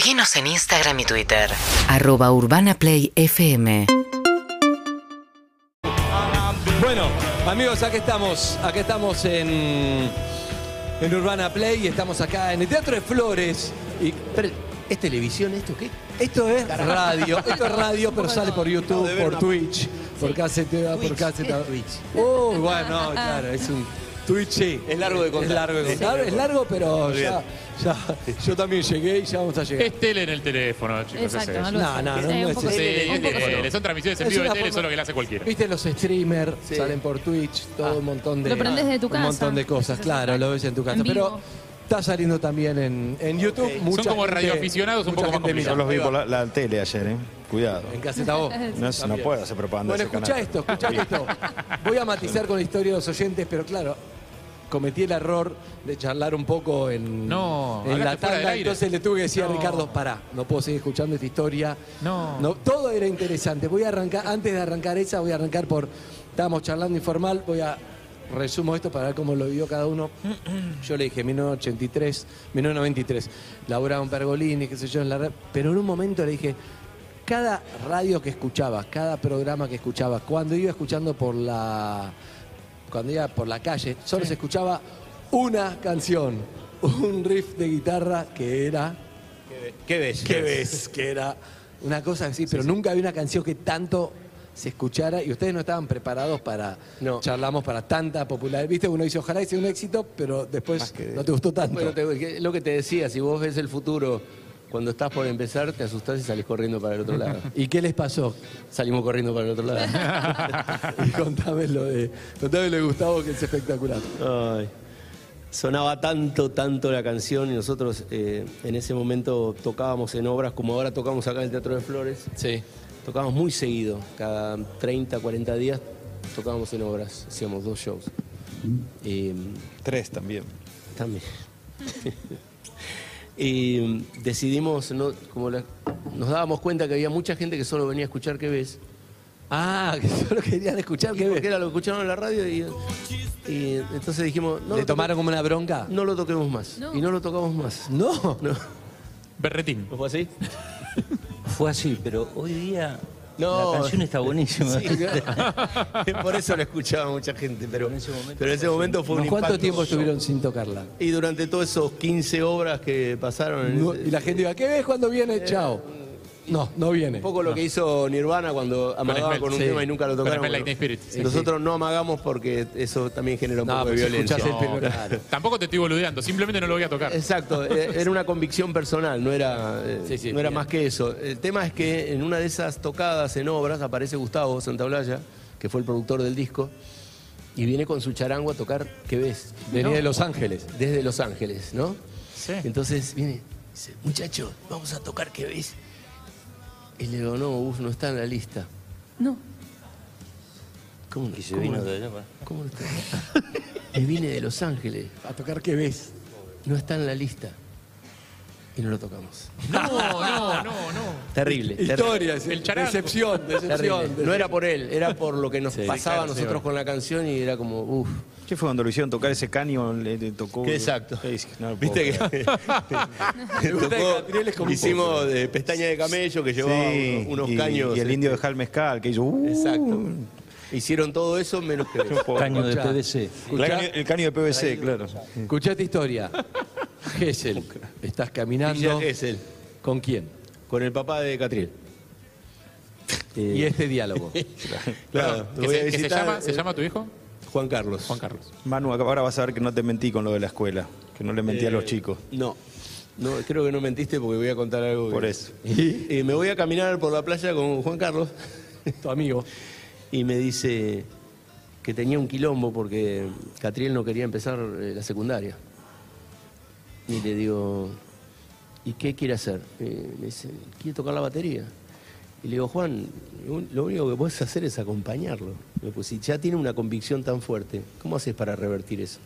Seguinos en Instagram y Twitter. arroba urbanaplayfm Bueno, amigos, aquí estamos. Aquí estamos en, en Urbana Play y estamos acá en el Teatro de Flores. Y Pero, ¿Es televisión esto qué? esto es radio. Esto es radio, pero sale por YouTube, por Twitch, por KZT, por KZT. Uy, bueno, no, claro, es un Twitch. sí. Es largo de contar. Es largo de contar, es largo, pero ya, ya, yo también llegué y ya vamos a llegar. Es tele en el teléfono, chicos. Exacto, es eso. No, no, no, no un es es un tele, son transmisiones en Es vivo de tele, forma- eso es lo que le hace cualquiera. Viste los streamers, Sí. salen por Twitch, todo un montón de. Lo prendés desde tu Un casa. montón de cosas, claro, lo ves en tu casa. En Pero está saliendo también en, en YouTube. Ok. Mucha Son como gente- radioaficionados un poco más. Yo los vi por la, la tele ayer, ¿eh? Cuidado. En Caseta Voz. No, es- no puedo hacer propaganda Bueno, de escucha esto, escucha esto. Voy a matizar con la historia de los oyentes, pero claro, cometí el error de charlar un poco en, No, en la tanda. Entonces le tuve que decir a. Ricardo, pará, no puedo seguir escuchando esta historia. No. Todo era interesante. Voy a arrancar, antes de arrancar esa, voy a arrancar por. Estábamos charlando informal, voy a. Resumo esto para ver cómo lo vivió cada uno. Yo le dije 1983, 1993, laburaba en Pergolini, qué sé yo, en la red. Pero en un momento le dije, cada radio que escuchaba, cada programa que escuchaba, cuando iba escuchando por la. Cuando iba por la calle, solo se escuchaba una canción, un riff de guitarra que era. ¿Qué ves? ¿Qué ves? Que era una cosa así, pero nunca había una canción que tanto se escuchara y ustedes no estaban preparados para No. charlamos para tanta popularidad. Viste, uno dice, ojalá sea un éxito, pero después no te gustó tanto. Bueno, te- lo que te decía, si vos ves el futuro, cuando estás por empezar, te asustás y salís corriendo para el otro lado. ¿Y qué les pasó? Salimos corriendo para el otro lado. y contame lo de, contame lo de Gustavo, que es espectacular. Ay. Sonaba tanto, tanto la canción y nosotros eh, en ese momento tocábamos en obras como ahora tocamos acá en el Teatro de Flores. Sí. Tocábamos muy seguido, cada 30, 40 días tocábamos en obras, hacíamos dos shows. Y, Tres también. también. y decidimos, ¿no? como la- nos dábamos cuenta que había mucha gente que solo venía a escuchar qué ves. Ah, que solo querían escuchar Y que porque era lo que escucharon en la radio y, y entonces dijimos, no ¿Le tomaron como una bronca? no lo toquemos más. No. Y no lo tocamos más. No. No. Berretín. ¿No fue así? Fue así, pero hoy día No. la canción está buenísima. Sí, por eso la escuchaba mucha gente, pero En ese momento pero en ese momento fue un ¿Cuánto impacto. tiempo estuvieron sin tocarla? Y durante todos esos 15 obras que pasaron, en No, ese- y la gente iba, ¿qué ves cuando viene? Chao. No, no viene. un poco lo que hizo Nirvana cuando amagaba con un sí. tema y nunca lo tocaron. Bueno, Spirit, sí, nosotros no amagamos porque eso también genera un No, poco de si violencia. No, claro. Tampoco te estoy boludeando, simplemente no lo voy a tocar. Exacto, eh, era una convicción personal, no era, eh, no era más que eso. El tema es que en una de esas tocadas en obras aparece Gustavo Santaolalla, que fue el productor del disco, y viene con su charango a tocar ¿Qué ves? Venía No. de Los Ángeles. Desde Los Ángeles, ¿no? Sí. Entonces viene, dice, muchacho, vamos a tocar ¿Qué ves? Y le digo, no, Gus, no está en la lista. No. ¿Cómo no? Y se ¿Cómo vino no? de allá. ¿Cómo no está? y viene de Los Ángeles, A tocar qué ves. no está en la lista. Y no lo tocamos. No, no, no, no. Terrible. terrible. Historia, El charango. decepción, Terrible. decepción. No era por él, era por lo que nos Sí, pasaba claro, a nosotros sí, con la canción y era como, uff. ¿Qué fue cuando lo hicieron tocar ese caño? Le, le tocó. Qué exacto. No Viste que tocó- Catriel es como un hicimos de pestaña de camello que llevaba Sí, unos, unos y, caños. Y el este, indio de Jal Mezcal, que hizo. uh, Exacto. Hicieron todo eso menos que eso. Caño de. PVC. El caño, el caño de PVC, claro. Escuchá esta historia. Gessel, estás caminando. Gesell, ¿Con quién? con el papá de Catriel. Eh, Y este diálogo. claro, ¿Qué lo voy a se, llama, ¿Se eh, llama tu hijo? Juan Carlos. Juan Carlos. Manu, ahora vas a ver que no te mentí con lo de la escuela. Que no le mentí a los Eh, chicos. No, no, creo que no mentiste porque voy a contar algo. que- Por eso. Y me voy a caminar por la playa con Juan Carlos tu amigo. y me dice que tenía un quilombo porque Catriel no quería empezar eh, la secundaria. Y le digo, ¿y qué quiere hacer? Y me dice, quiere tocar la batería. Y le digo, Juan, lo único que puedes hacer es acompañarlo. Le digo, Pues si ya tiene una convicción tan fuerte, ¿cómo haces para revertir eso?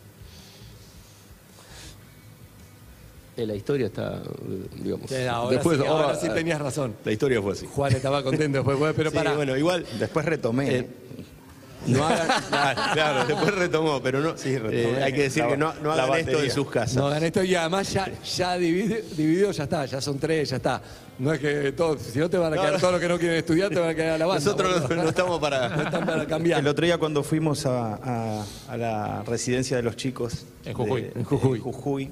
Eh, La historia está, eh, digamos. Sí, ahora, después- sí, ahora ahora- sí tenías razón. La historia fue así. Juan estaba contento después, bueno, pero Sí, para. bueno, igual. Después retomé. eh, No hagan, claro, claro, después retomó, pero no, Sí, retomó. eh, hay que decir La- que no, no hagan esto en sus casas. No hagan esto y además ya, ya divide- dividido, ya está, ya son tres, ya está. No es que todos, si no te van a No, quedar no. todos los que no quieren estudiar, te van a quedar a la banda. Nosotros no, no estamos No para... están para cambiar. El otro día cuando fuimos a, a- a la residencia de los chicos En Jujuy. de- En Jujuy. de Jujuy,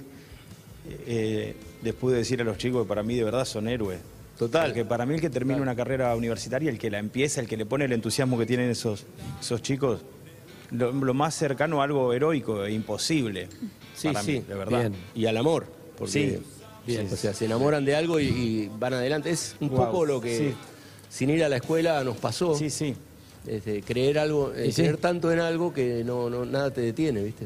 eh, les pude decir a los chicos que para mí de verdad son héroes. Total. Porque para mí el que termina una carrera universitaria, el que la empieza, el que le pone el entusiasmo que tienen esos, esos chicos, lo, lo más cercano a algo heroico e imposible. Sí, para sí, mí, de verdad. Bien. Y al amor, porque Sí. bien, o sea, se enamoran de algo y, y van adelante. Es un poco lo que sí. sin ir a la escuela nos pasó. Sí, sí. Este, creer algo, eh, sí. creer tanto en algo que no, no nada te detiene, ¿viste?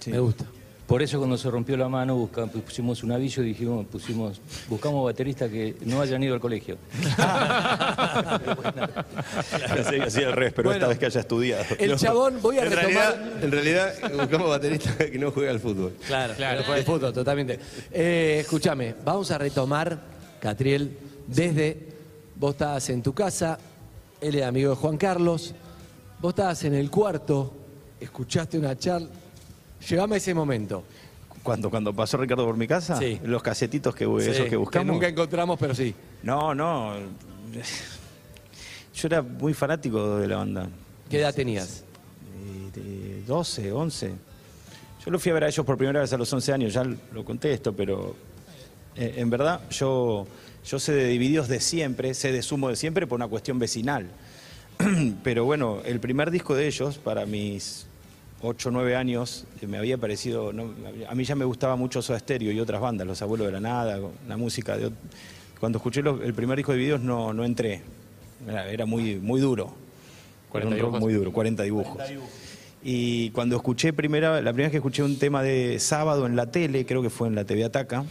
sí. Me gusta. Por eso cuando se rompió la mano pusimos un aviso y dijimos, pusimos, buscamos bateristas que no hayan ido al colegio. Que hacía al revés, pero Bueno. esta vez que haya estudiado. El chabón, voy a en retomar. Realidad, en realidad buscamos baterista que no juega al fútbol. Claro, Claro. claro. De fútbol, totalmente. Eh, escúchame, vamos a retomar, Catriel, desde vos estabas en tu casa, él es amigo de Juan Carlos, vos estabas en el cuarto, escuchaste una charla. Llegame a ese momento. Cuando, cuando pasó Ricardo por mi casa, Sí. los casetitos que, Sí, esos que buscamos. nunca encontramos, pero sí. No, no. Yo era muy fanático de la banda. ¿Qué edad tenías? Eh, de 12, 11. Yo lo fui a ver a ellos por primera vez a los 11 años, ya lo conté esto, pero eh, en verdad yo, yo sé de Divididos de siempre, sé de Sumo de siempre por una cuestión vecinal. pero bueno, el primer disco de ellos, para mis 8 o 9 años, eh, me había parecido, no, a mí ya me gustaba mucho Soda Stereo y otras bandas, Los Abuelos de la Nada, la música de... Cuando escuché los- el primer disco de Divididos no, no entré, era, era muy, muy duro. 40 Era un rock dibujos. muy duro, 40 dibujos. Y cuando escuché primera, la primera vez que escuché un tema de sábado en la tele, creo que fue en la TV Ataca,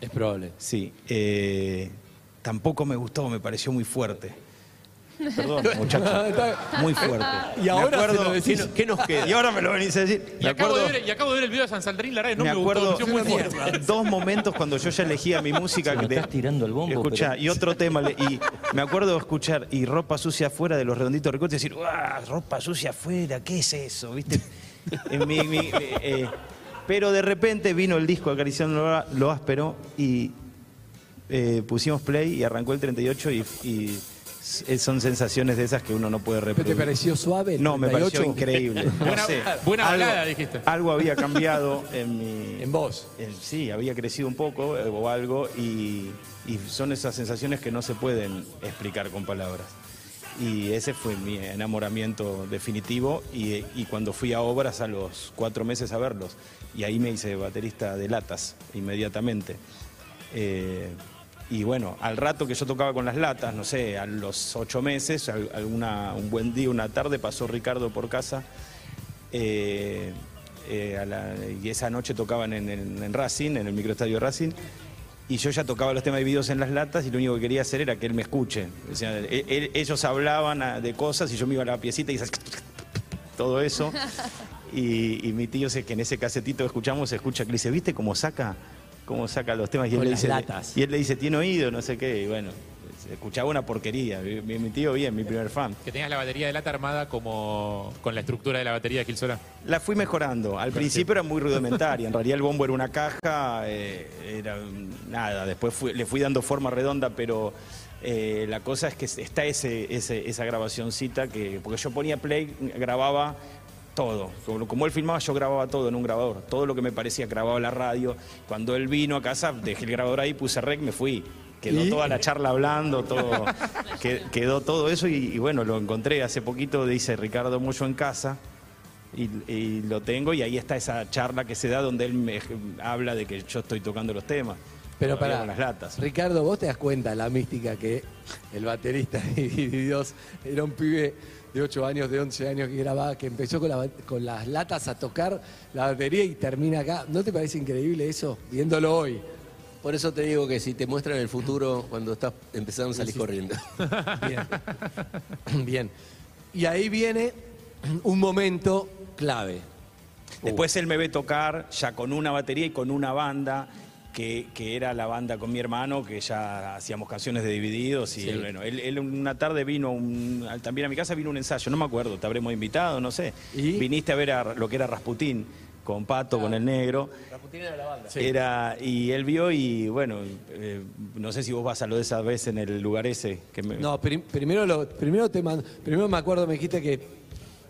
Es probable. sí, eh, tampoco me gustó, me pareció muy fuerte. Perdón, muchachos, muy fuerte. Y Me ahora se acuerdo- lo decís. ¿qué, no- qué nos queda? Y ahora me lo venís a decir. Y Me acabo, de ver, y acabo de ver el video de San Saltarín, la verdad, no me me, acuerdo gustó, me pareció muy fuerte. dos momentos cuando yo ya elegía mi música. Se de- estás tirando al bombo, Escuchá, pero- y otro tema. Y me acuerdo de escuchar y ropa sucia afuera de los redonditos recortes y decir, ¡guau! Ropa sucia afuera, ¿qué es eso? ¿Viste? En mi- mi- eh, pero de repente vino el disco Acariciando lo- lo áspero y eh, pusimos play y arrancó el 38 y, y son sensaciones de esas que uno no puede ¿Pero repetir. te pareció suave? el No, me 38? pareció increíble. No Buena- sé, buena algo- balada, dijiste. Algo había cambiado en mi... En vos. en- sí, había crecido un poco eh, o algo y, y son esas sensaciones que no se pueden explicar con palabras. Y ese fue mi enamoramiento definitivo y, y cuando fui a obras a los cuatro meses a verlos. Y ahí me hice baterista de latas inmediatamente. Eh, y bueno, al rato que yo tocaba con las latas, no sé, a los ocho meses, al- alguna, un buen día, una tarde, pasó Ricardo por casa. eh, eh, a la- y esa noche tocaban en, en- en Racing, en el microestadio Racing. Y yo ya tocaba los temas divididos en las latas y lo único que quería hacer era que él me escuche. O sea, e- e- ellos hablaban ah, de cosas y yo me iba a la piecita y todo eso. Y, y mi tío, sé que en ese casetito que escuchamos, se escucha que le dice, ¿viste cómo saca? ¿Cómo saca los temas? Y él, le dice, latas. y él le dice, tiene oído, no sé qué. Y bueno, escuchaba una porquería. Mi, mi tío bien, mi primer fan. Que tenías la batería de lata armada como con la estructura de la batería de Gil Solá. La fui mejorando. Al principio era muy rudimentaria. En realidad el bombo era una caja, eh, era nada. Después fui- le fui dando forma redonda, pero eh, la cosa es que está ese, ese- esa grabacioncita que. Porque yo ponía play, grababa todo. Como, como él filmaba, yo grababa todo en un grabador. Todo lo que me parecía grababa la radio. Cuando él vino a casa, dejé el grabador ahí, puse rec, me fui. Quedó ¿Y? toda la charla hablando, todo, que- quedó todo eso y, y bueno, lo encontré hace poquito, dice Ricardo Mucho en casa, y, y lo tengo y ahí está esa charla que se da donde él me habla de que yo estoy tocando los temas. Pero para las latas. Ricardo, vos te das cuenta la mística que el baterista y Dios era un pibe de 8 años, de 11 años que grababa, que empezó con, la ba- con las latas a tocar la batería y termina acá. ¿No te parece increíble eso? Viéndolo hoy. Por eso te digo que si te muestran el futuro cuando estás empezando a salir corriendo. Bien. Bien. Y ahí viene un momento clave. Después él me ve tocar ya con una batería y con una banda que, que era la banda con mi hermano, que ya hacíamos canciones de divididos. Y bueno, él, él una tarde vino un- también a mi casa, vino un ensayo, no me acuerdo, te habremos invitado, no sé. ¿Y? Viniste a ver a lo que era Rasputín, con Pato, con el negro. Era, y él vio y bueno, eh, no sé si vos vas a lo de esa vez en el lugar ese. Que me- No, prim- primero, lo, primero, te man- primero me acuerdo, me dijiste que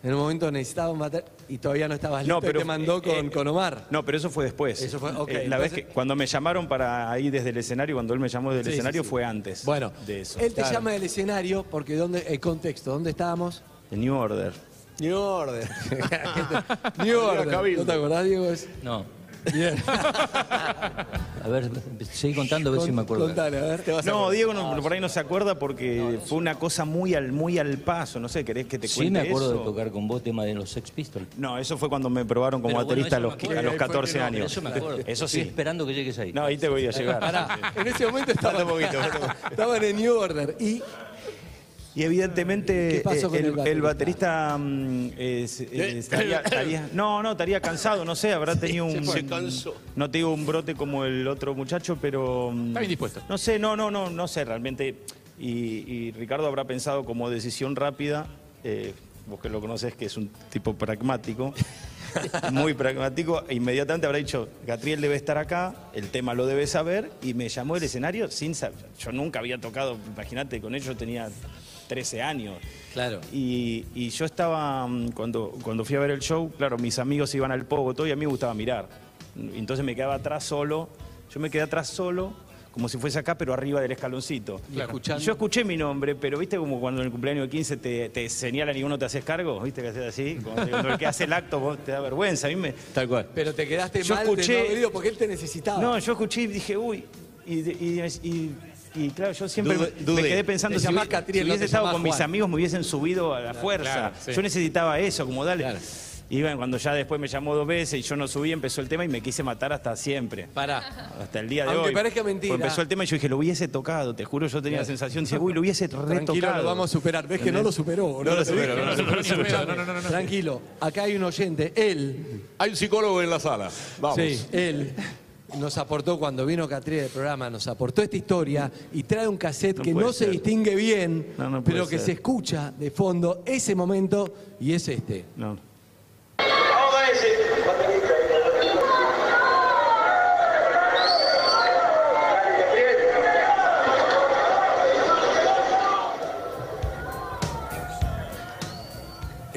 en un momento necesitaba matar y todavía no estabas listo No, y pero te mandó con, eh, con Omar. No, pero eso fue después. Eso fue- ok, Eh, la vez que cuando me llamaron para ir desde el escenario, cuando él me llamó desde el Sí, escenario sí. fue antes. Bueno, de eso. él te Claro. llama del escenario porque ¿dónde, el contexto, ¿dónde estábamos? El New Order. New Order. New Order. ¿No te acordás, Diego? No. Bien. A ver, seguí contando a ver si me acuerdo. Contale, a ver. Te vas a No, acordar. Diego no- por ahí no se acuerda porque fue una cosa muy al, muy al paso. No sé, ¿querés que te Sí cuente me acuerdo eso? de tocar con vos tema de los Sex Pistols. No, eso fue cuando me probaron como Pero bueno, baterista a, los, a los Ahí fue que 14 no, años. Eso me acuerdo. Eso Estoy sí. esperando que llegues ahí. No, ahí te voy a llegar. Pará, en ese momento estaban, estaban en New Order y Y evidentemente ¿Qué pasó eh, con el el, baterista? el baterista mm, es- eh, estaría, estaría- no, no, estaría cansado, no sé, habrá tenido un se cansó. no te digo un brote como el otro muchacho, pero mm, Está bien dispuesto. No sé, no, no, no, no sé realmente. Y, y Ricardo habrá pensado como decisión rápida, eh, vos que lo conoces que es un tipo pragmático, muy pragmático, e inmediatamente habrá dicho, Gatriel debe estar acá, el tema lo debe saber, y me llamó el escenario sin saber. Yo nunca había tocado, imagínate, con ellos tenía 13 años. Claro. Y, y yo estaba, mm, cuando, cuando fui a ver el show, claro, mis amigos iban al pogo, todo, y a mí me gustaba mirar. Entonces me quedaba atrás solo, yo me quedé atrás solo, como si fuese acá, pero arriba del escaloncito. Escuchando. Y yo escuché mi nombre, pero viste como cuando en el cumpleaños de 15 te, te señalan y uno te haces cargo, viste que haces así, cuando, cuando el que hace el acto vos te da vergüenza, a mí me... Tal cual. Pero te quedaste Yo mal escuché- de no haber ido porque él te necesitaba. No, yo escuché y dije, uy, y, y- y- y, claro, yo siempre me- quedé pensando, Te si, llamás hubiese- Catriel, si hubiese estado con mis amigos me hubiesen subido a la fuerza. claro, sí. Yo necesitaba eso, como dale. Claro. Y bueno, cuando ya después me llamó dos veces y yo no subí, empezó el tema y me quise matar hasta siempre. Pará. Hasta el día de Aunque hoy. parezca mentira. Pues empezó el tema y yo dije, lo hubiese tocado, te juro, yo tenía la sensación, dije, uy, lo hubiese retocado. Tranquilo, lo vamos a superar. ¿Ves que no lo superó? No, lo superó, no lo superó, no lo superó. No, no, no, no, no. Tranquilo. Acá hay un oyente. Él, Hay un psicólogo en la sala. Vamos. sí, él nos aportó cuando vino Catriel del programa, nos aportó esta historia y trae un cassette No que no se distingue bien, No, no puede pero que ser. se escucha de fondo ese momento y es este. No.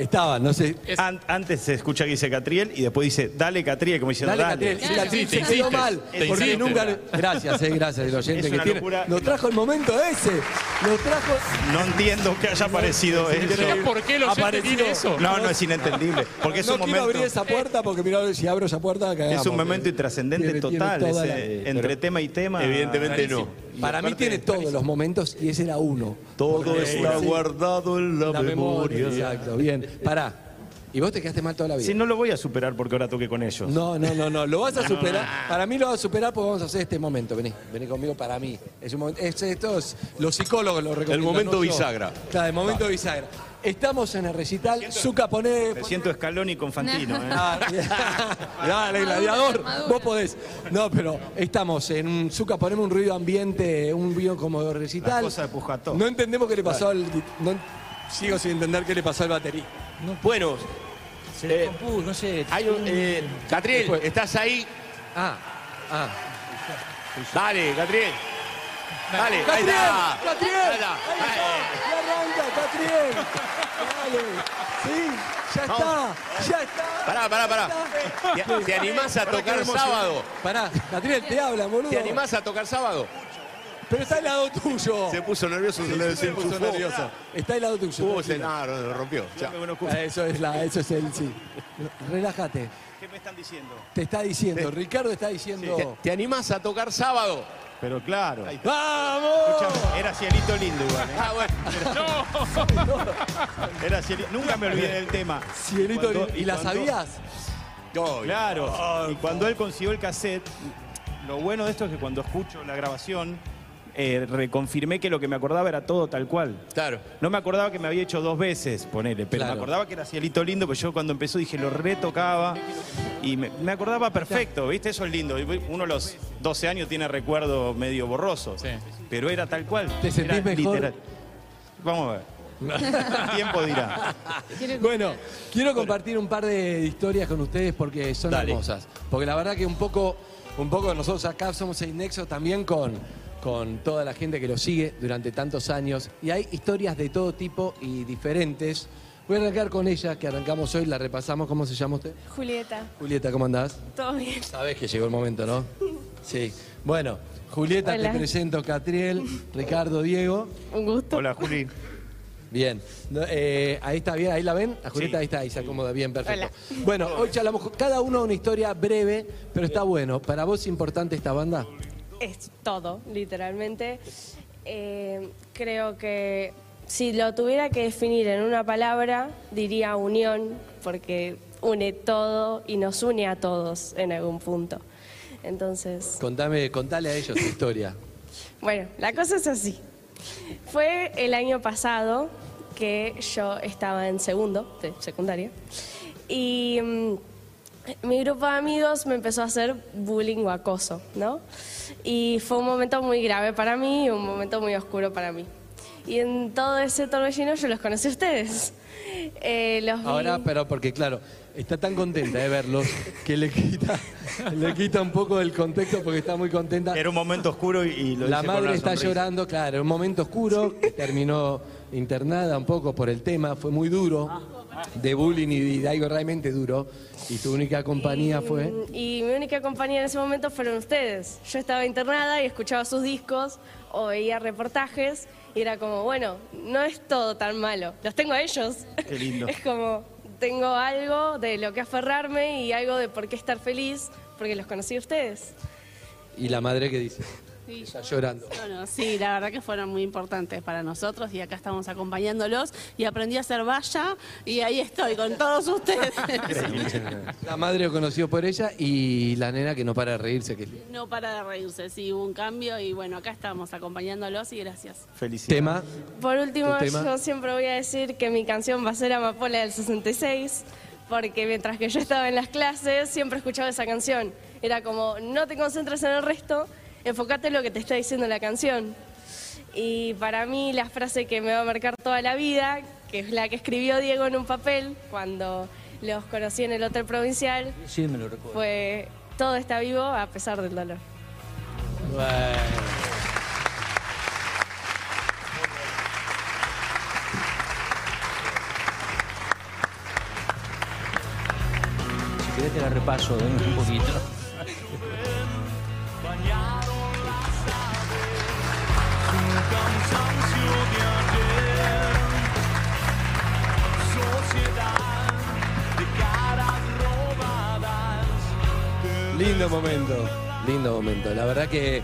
Estaba, no sé. An- antes se escucha que dice Catriel y después dice, dale Catriel, como diciendo, Dale, dale. Catriel. Y Catriel se Te quedó insistes, mal. te Porque insistes. nunca. Gracias, eh, gracias, el oyente Es que una tiene. locura. Nos trajo el momento ese. Nos trajo. No entiendo que haya aparecido eso. ¿Por qué el oyente Apareció. tiene eso? No, no es inentendible. Porque es no un quiero momento. abrir esa puerta porque mira, si abro esa puerta cagamos. Es un momento intrascendente tiene total, toda ese- la- entre tema y tema. Evidentemente no. Para mí tiene todos los momentos y ese era uno. Todo está Sí. guardado en la, La memoria. memoria. Exacto, bien. Pará. Y vos te quedaste mal toda la vida. Sí, no lo voy a superar porque ahora toqué con ellos. No, no, no, no. Lo vas a superar. Para mí lo vas a superar porque vamos a hacer este momento. Vení, vení conmigo para mí. Es un momento. es- esto es- los psicólogos lo recomiendan. El momento no bisagra. Claro, el momento bisagra. Estamos en el recital. Zucca, poné. Me siento Scaloni con Fantino. ¿eh? Ah, Dale, gladiador, vos podés. No, pero estamos en un Zucca, ponemos un ruido ambiente, un ruido como de recital. La cosa de Pujató. No entendemos qué le pasó al. no- sigo sin entender qué le pasó al batería. Bueno, Se le Eh, compuso, no sé. hay un, eh, Catriel, Después. ¿estás ahí? Ah, ah. Dale, Catriel. Dale, ahí ¡Catriel! está. ¡Catriel! Ahí está. ¡Ahí está! ¡Ya arranca, Catriel! Dale. Sí, ya está, ya está. Pará, pará, pará. ¿Te, te animás a tocar sábado? Pará, Catriel, te habla, boludo. ¿Te animás a tocar sábado? Pero está al lado tuyo. Se puso nervioso, se le Se puso nervioso. Está al lado tuyo. No, no, lo rompió. Ah, Eso es la, eso es el sí. Relájate. ¿Qué me están diciendo? Te está diciendo, Ricardo está diciendo. ¿Te, te animás a tocar sábado? Pero claro. ¡Vamos! Era cielito lindo igual. ¿eh? Ah, bueno. Era cielito. Nunca me olvidé del tema. Cielito, Cuando- ¿y la cuando- sabías? No, Claro. Y cuando él consiguió el cassette, lo bueno de esto es que cuando escucho la grabación, eh, reconfirmé que lo que me acordaba era todo tal cual. Claro. No me acordaba que me había hecho dos veces, ponele, pero Claro. me acordaba que era Cielito Lindo, pues yo cuando empezó dije, lo retocaba y me, me acordaba perfecto, ¿viste? Eso es lindo. Uno a los 12 años tiene recuerdo medio borroso, Sí. pero era tal cual. ¿Te sentís Era mejor? Vamos a ver. El tiempo dirá. Bueno, quiero compartir un par de historias con ustedes porque son Dale. hermosas. Porque la verdad que un poco, un poco nosotros acá somos el nexo también con, con toda la gente que lo sigue durante tantos años. Y hay historias de todo tipo y diferentes. Voy a arrancar con ella, que arrancamos hoy, la repasamos. ¿Cómo se llama usted? Julieta, Julieta, ¿cómo andás? todo bien. Sabés que llegó el momento, ¿no? Sí. Bueno, Julieta, Hola. te presento Catriel, Ricardo, Diego. Un gusto. Hola, Juli. Bien. No, eh, ahí está bien, ahí la ven. A Julieta ahí está, ahí se acomoda bien, perfecto. Hola. Bueno, hoy charlamos cada uno una historia breve, pero está bueno. ¿Para vos es importante esta banda? Es todo, literalmente. Eh, creo que si lo tuviera que definir en una palabra, diría unión, porque une todo y nos une a todos en algún punto. Entonces, Contame, contale a ellos tu historia. Bueno, la cosa es así. Fue el año pasado que yo estaba en segundo de secundaria y mm, mi grupo de amigos me empezó a hacer bullying o acoso, ¿no? Y fue un momento muy grave para mí y un momento muy oscuro para mí. Y en todo ese torbellino yo los conocí a ustedes. Eh, los vi- Ahora, pero porque claro, está tan contenta de verlos que le quita, le quita un poco del contexto porque está muy contenta. Era un momento oscuro y, lo La con madre una está sonrisa. llorando, claro, un momento oscuro, que terminó internada un poco por el tema, fue muy duro, de bullying y de algo realmente duro, y tu única compañía Y- fue... Y mi única compañía en ese momento fueron ustedes. Yo estaba internada y escuchaba sus discos o veía reportajes y era como, bueno, no es todo tan malo. Los tengo a ellos. Qué lindo. Es como, tengo algo de lo que aferrarme y algo de por qué estar feliz porque los conocí a ustedes. Y la madre que dice, Sí. está llorando. Bueno, sí, la verdad que fueron muy importantes para nosotros y acá estamos acompañándolos y aprendí a hacer valla y ahí estoy con todos ustedes. La madre lo conoció por ella y la nena que no para de reírse. Que... No para de reírse, sí, hubo un cambio y bueno, acá estamos acompañándolos y gracias. Felicidades. Tema, Por último, yo siempre voy a decir que mi canción va a ser Amapola del 66, porque mientras que yo estaba en las clases, siempre escuchaba esa canción. Era como, no te concentres en el resto, enfócate en lo que te está diciendo la canción. Y para mí la frase que me va a marcar toda la vida, que es la que escribió Diego en un papel cuando los conocí en el Hotel Provincial, Sí, me lo recuerdo. fue, todo está vivo a pesar del dolor. Si querés te la repaso ¿eh? un poquito. Lindo momento, lindo momento. La verdad que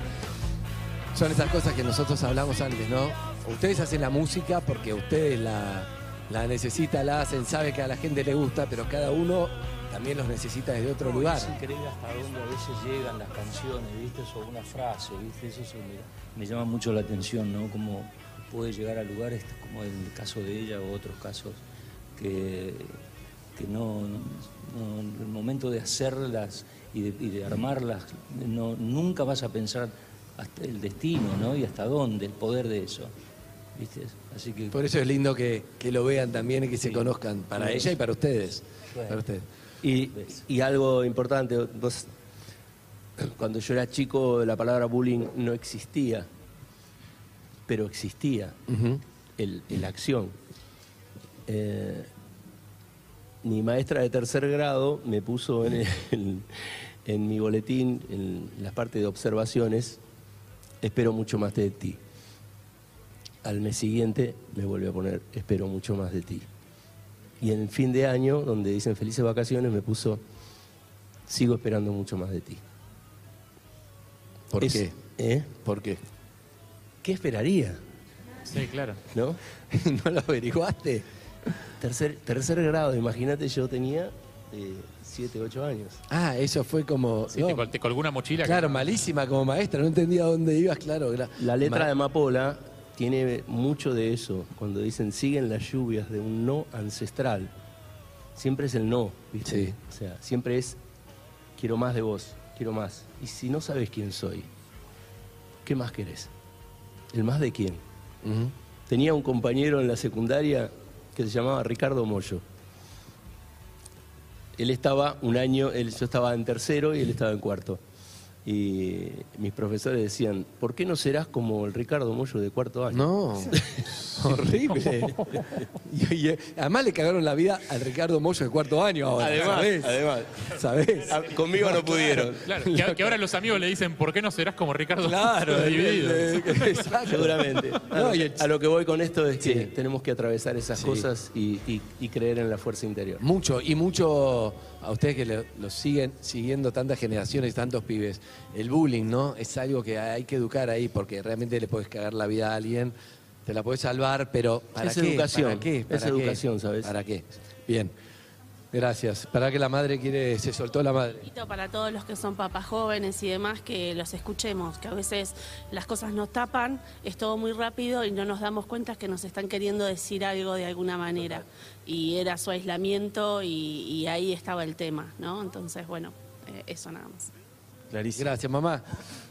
son esas cosas que nosotros hablamos antes, ¿no? Ustedes hacen la música porque ustedes la, la necesitan, la hacen, sabe que a la gente le gusta, pero cada uno también los necesita desde otro lugar. Es increíble hasta dónde a veces llegan las canciones, ¿viste? O una frase, ¿viste? Eso se me, me llama mucho la atención, ¿no? Cómo puede llegar a lugares como en el caso de ella o otros casos que, que no, no- el momento de hacerlas y de, y de armarlas, no, nunca vas a pensar hasta el destino, ¿no? Y hasta dónde, el poder de eso, ¿viste? Así que... Por eso es lindo que, que lo vean también y que se Sí. conozcan para ella y para ustedes. Bueno. Para ustedes. Y, y algo importante, vos, cuando yo era chico la palabra bullying no existía, pero existía Ujú. el, el acción. Eh, mi maestra de tercer grado me puso en, el- en mi boletín, en la parte de observaciones, espero mucho más de ti. Al mes siguiente me vuelve a poner, espero mucho más de ti. Y en el fin de año, donde dicen felices vacaciones, me puso, sigo esperando mucho más de ti. ¿Por Es- qué? ¿eh? ¿Por qué? ¿Qué esperaría? Sí, claro. ¿No? ¿No lo averiguaste? Tercer, tercer grado, imagínate, yo tenía eh, 7, 8 años. Ah, eso fue como. Sí, no, te, col- te colgó una mochila. que- claro, malísima como maestra, no entendía dónde ibas, claro. La letra Ma- de Amapola tiene mucho de eso, cuando dicen siguen las lluvias de un no ancestral. Siempre es el no, ¿viste? Sí. O sea, siempre es quiero más de vos, quiero más. Y si no sabes quién soy, ¿qué más querés? ¿El más de quién? Tenía un compañero en la secundaria que se llamaba Ricardo Mollo. Él estaba un año, él, yo estaba en tercero y él estaba en cuarto. Y mis profesores decían, ¿por qué no serás como el Ricardo Mollo de cuarto año? No, horrible. Y, y, además le cagaron la vida al Ricardo Moyo de cuarto año ahora. Además, ¿sabés? además. ¿Sabés? Ah, Conmigo no pudieron. Claro, que, que ahora los amigos le dicen, ¿por qué no serás como Ricardo? Claro, de dividido. exacto. Seguramente. A, No, el- a lo que voy con esto es que Sí. tenemos que atravesar esas Sí. cosas y, y- y creer en la fuerza interior. Mucho, y mucho a ustedes que lo, lo siguen siguiendo tantas generaciones, tantos pibes. El bullying, ¿no? Es algo que hay que educar ahí porque realmente le puedes cagar la vida a alguien, te la puedes salvar, pero ¿para Es qué? educación, ¿Para qué? es educación, ¿sabes? ¿Para qué? Bien. Gracias. Para que la madre quiere, se soltó la madre. para todos los que son papás jóvenes y demás, que los escuchemos, que a veces las cosas nos tapan, es todo muy rápido y no nos damos cuenta que nos están queriendo decir algo de alguna manera. Y era su aislamiento y, y ahí estaba el tema, ¿no? Entonces, bueno, eh, eso nada más. Clarísimo. Gracias, mamá.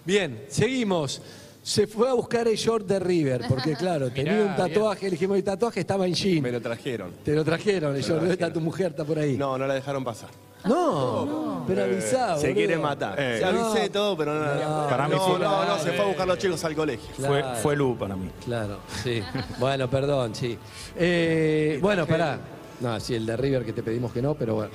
Bien, seguimos. Se fue a buscar el short de River, porque claro, tenía Mirá, un tatuaje, le dijimos el tatuaje estaba en jean. Me lo trajeron. Te lo trajeron, el short, está tu mujer, está por ahí. No, no la dejaron pasar. No, pero avisá, Se boludo. quiere matar. Eh. Se avisé No. todo, pero no. No, Para mí no, fue- no, no, se fue a buscar los chicos al colegio. Fue, Claro. fue Lu para mí. Claro, sí. Bueno, perdón, sí. Eh, bueno, pará. No, sí, el de River que te pedimos que no, pero bueno.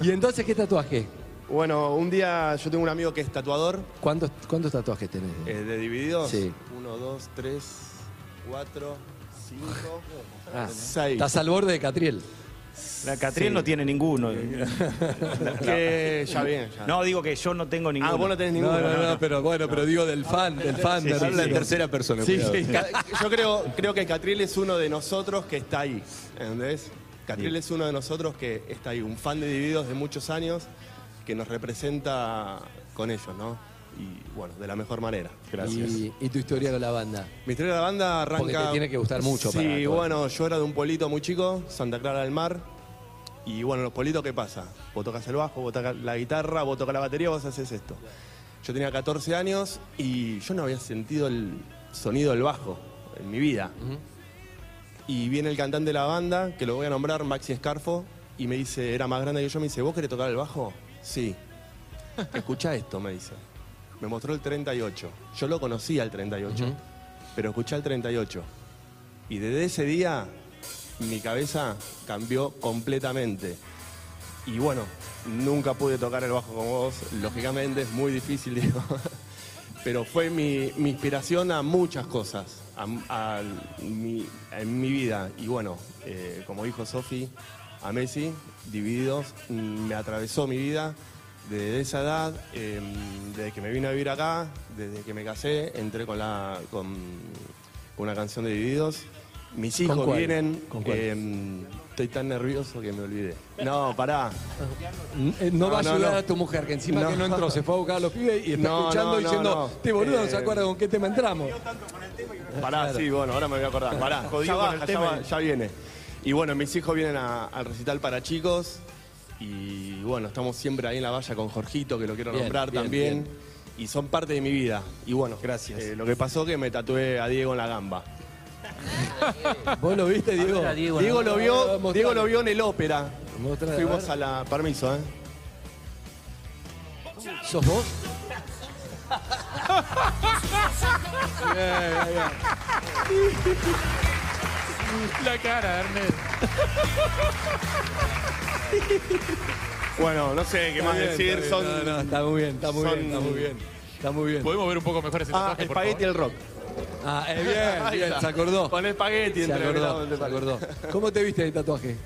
¿Y entonces qué tatuaje? Bueno, un día yo tengo un amigo que es tatuador ¿Cuántos, cuántos tatuajes tenés? eh, de divididos. Sí. Uno, dos, tres, cuatro, cinco, Ah, seis. Estás al borde de Catriel. La Catriel Sí. no tiene ninguno. Que ya bien, ya. No, digo que yo no tengo ninguno. Ah, vos no tenés No, ninguno. no, no, pero bueno, pero digo del fan, del fan de sí, sí. tercera persona. Sí, sí. Yo creo, creo que Catriel es uno de nosotros que está ahí. ¿Entendés? Catriel es uno de nosotros que está ahí, un fan de Divididos de muchos años que nos representa con ellos, ¿no? Y bueno, de la mejor manera. Gracias. Y, y tu historia con la banda. Mi historia de la banda arranca. Porque te tiene que gustar mucho Sí, para todo. bueno, yo era de un pueblito muy chico, Santa Clara del Mar. Y bueno, en los pueblitos, ¿qué pasa? Vos tocas el bajo, vos tocas la guitarra, vos tocas la batería, vos haces esto. Yo tenía 14 años y yo no había sentido el sonido del bajo en mi vida. Y viene el cantante de la banda, que lo voy a nombrar, Maxi Escarfo, y me dice, era más grande que yo, me dice, ¿vos querés tocar el bajo? Sí. Escucha esto, me dice. Me mostró el 38. Yo lo conocía el 38, pero escuché el 38. Y desde ese día mi cabeza cambió completamente. Y bueno, nunca pude tocar el bajo como vos, lógicamente es muy difícil, digo. Pero fue mi, mi inspiración a muchas cosas a- a mi- en mi vida. Y bueno, eh, como dijo Sofi, a Messi, Divididos, me atravesó mi vida desde esa edad, eh, desde que me vine a vivir acá, desde que me casé, entré con, la, con, con una canción de Divididos. Mis hijos cuál? vienen, ¿Con cuál? eh, estoy tan nervioso que me olvidé. No, pará. Eh, No, No, va a ayudar no. a tu mujer, que encima No. que no entró, se fue a buscar a los pibes y está No, escuchando no, diciendo, este boludo no se Eh, acuerda con qué tema entramos. Pará, sí, bueno, ahora me voy a acordar. Pará, jodido Ya baja, va- ya viene. Y bueno, mis hijos vienen a- al recital para chicos. Y bueno, estamos siempre ahí en la valla con Jorgito, que lo quiero Bien, nombrar bien, también. bien. Y son parte de mi vida. Y bueno, Gracias. eh, lo que pasó que me tatué a Diego en la gamba. ¿Vos lo viste, Diego? ver a Diego, Diego lo vio. Diego lo vio en el ópera. A Fuimos ver. a la. Permiso, ¿eh? ¿Sos vos? La cara Ernest. Bueno, no sé qué más Está bien, decir. está bien. Son. No, no, está muy bien, está muy son- bien, está muy bien. Está muy bien. ¿Podemos ver un poco mejor ese Ah, tatuaje, el espagueti y el rock. Ah, eh, bien, bien, se acordó. Con el espagueti Se entre acordó, se acordó. ¿Cómo te viste de tatuaje?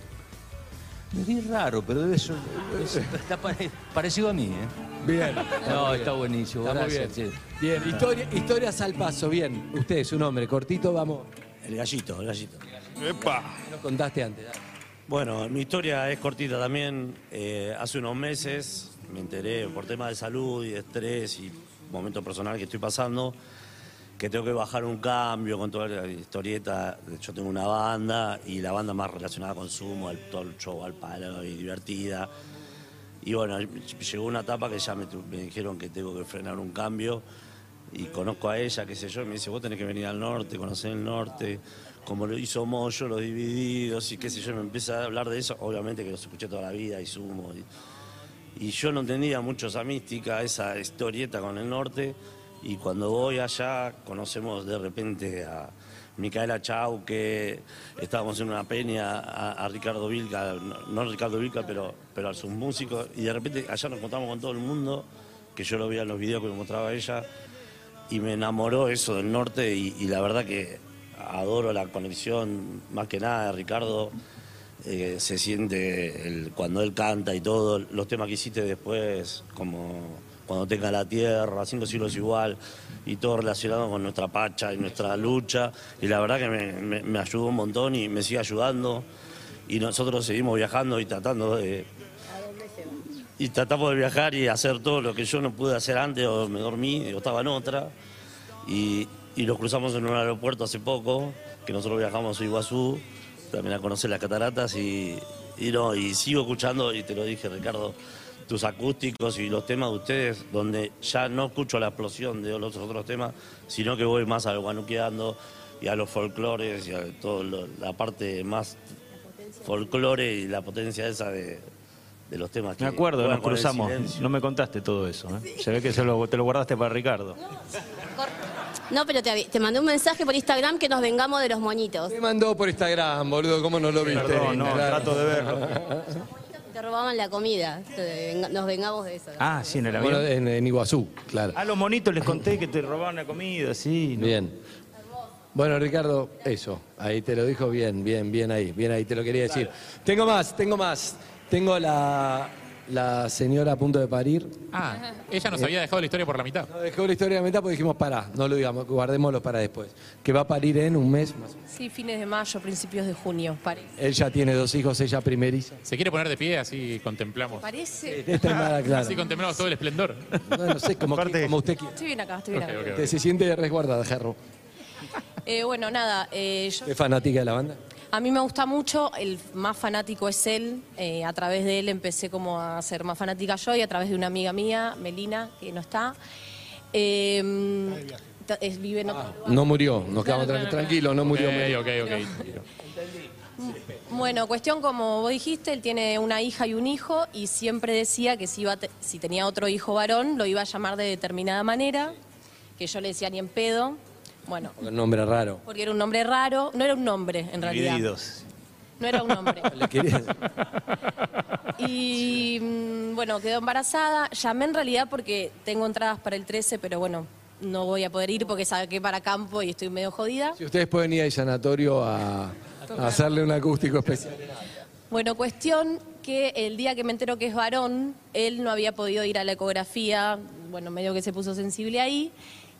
Me vi raro, pero debe ser. es- está pare- parecido a mí, ¿eh? Bien. No, está buenísimo. Está muy Gracias, bien. che. Bien, historia- historias al paso, bien. Usted, su nombre, cortito, vamos. El gallito, el gallito. Epa. Nos contaste antes. dale. Bueno, mi historia es cortita también. Eh, hace unos meses me enteré por temas de salud y de estrés y momentos personales que estoy pasando que tengo que bajar un cambio con toda la historieta. Yo tengo una banda y la banda más relacionada con Sumo, el, todo el show al palo y divertida. Y bueno, llegó una etapa que ya me, me dijeron que tengo que frenar un cambio y conozco a ella, qué sé yo, y me dice, vos tenés que venir al norte, conocer el norte, como lo hizo Moyo, los divididos y qué sé yo, me empieza a hablar de eso, obviamente que los escuché toda la vida y sumo. Y, yo no entendía mucho esa mística, esa historieta con el norte, y cuando voy allá conocemos de repente a Micaela Chau, que estábamos en una peña, a, Ricardo Vilca, no, Ricardo Vilca, pero, pero a sus músicos, y de repente allá nos encontramos con todo el mundo, que yo lo veía en los videos que me mostraba ella, y me enamoró eso del norte y, la verdad que adoro la conexión más que nada de Ricardo. eh, se siente cuando él canta y todo, los temas que hiciste después, como cuando tenga la tierra, cinco siglos igual, y todo relacionado con nuestra pacha y nuestra lucha. Y la verdad que me, me- me ayudó un montón y me sigue ayudando. Y nosotros seguimos viajando y tratando de, y tratamos de viajar y hacer todo lo que yo no pude hacer antes o me dormí o estaba en otra. Y, y nos cruzamos en un aeropuerto hace poco, que nosotros viajamos a Iguazú, también a conocer las cataratas y, y no, y sigo escuchando, y te lo dije Ricardo, tus acústicos y los temas de ustedes, donde ya no escucho la explosión de los otros temas, sino que voy más al guanuqueando y a los folclores y a toda la parte más folclore y la potencia esa de, de los temas que Me acuerdo, nos cruzamos. No me contaste todo eso. ¿eh? Se ve que se lo- te lo guardaste para Ricardo. No, pero te, mandé un mensaje por Instagram que nos vengamos de los moñitos. Te mandó por Instagram, boludo, ¿cómo no lo viste? Perdón, no, Claro. trato de verlo. Te robaban la comida. Nos vengamos de eso. Ah, sí, en el avión. Bueno, en, en Iguazú, claro. A los monitos les conté que te robaban la comida, sí. ¿no? Bien. Bueno, Ricardo, eso. Ahí te lo dijo bien, bien, bien ahí, bien ahí, te lo quería decir. Tengo más, tengo más. Tengo la, la señora a punto de parir. Ah, ella nos había dejado la historia por la mitad. Nos dejó la historia de mitad porque dijimos, pará, no lo digamos, guardémoslo para después. Que va a parir en un mes más. Sí, fines de mayo, principios de junio, parece. Él ya tiene dos hijos, ella primeriza. Se quiere poner de pie, así contemplamos. Parece. Esta es nada clara. Así contemplamos todo el esplendor. No, no sé, como, que- como usted quiera. Estoy bien acá, estoy bien acá. Usted se siente resguardada, Jarro. Eh, bueno, nada, eh, yo- ¿Es fanática de la banda? A mí me gusta mucho, el más fanático es él, eh, a través de él empecé como a ser más fanática yo y a través de una amiga mía, Melina, que no está. Eh, es- vive en otro lugar. No murió, nos quedamos Claro, tranquilos, no murió. Ok, Melina. ok, ok. Bueno, cuestión como vos dijiste, él tiene una hija y un hijo y siempre decía que si, iba a te- si tenía otro hijo varón lo iba a llamar de determinada manera, que yo le decía ni en pedo. Bueno, Un nombre raro. porque era un nombre raro, no era un nombre en realidad. Divididos. No era un nombre. Le quería- Y mm, bueno, quedó embarazada. Llamé en realidad porque tengo entradas para el 13, pero bueno, no voy a poder ir porque saqué para campo y estoy medio jodida. Si ustedes pueden ir al sanatorio a, a hacerle un acústico especial. Bueno, cuestión que el día que me entero que es varón, él no había podido ir a la ecografía, bueno, medio que se puso sensible ahí,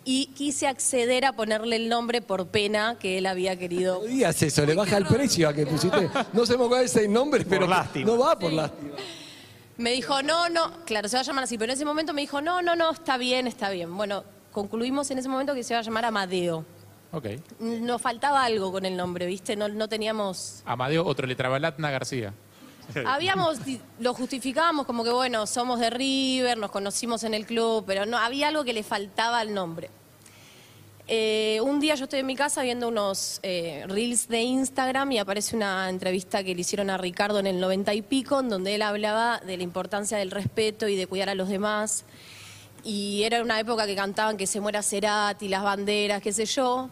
y quise acceder a ponerle el nombre por pena que él había querido. No digas eso, le baja el precio a que pusiste. No sé cuál es el nombre, pero lástima. no va por lástima. Me dijo, no, no, claro, se va a llamar así, pero en ese momento me dijo, no, no, no, está bien, está bien. Bueno, concluimos en ese momento que se iba a llamar Amadeo. Ok. Nos faltaba algo con el nombre, ¿viste? No, no teníamos Amadeo, otro letrabalatna García. Habíamos, lo justificábamos como que, bueno, somos de River, nos conocimos en el club, pero no había algo que le faltaba al nombre. Eh, un día yo estoy en mi casa viendo unos eh, reels de Instagram y aparece una entrevista que le hicieron a Ricardo en el 90 y pico, en donde él hablaba de la importancia del respeto y de cuidar a los demás. Y era una época que cantaban que se muera Cerati, las banderas, qué sé yo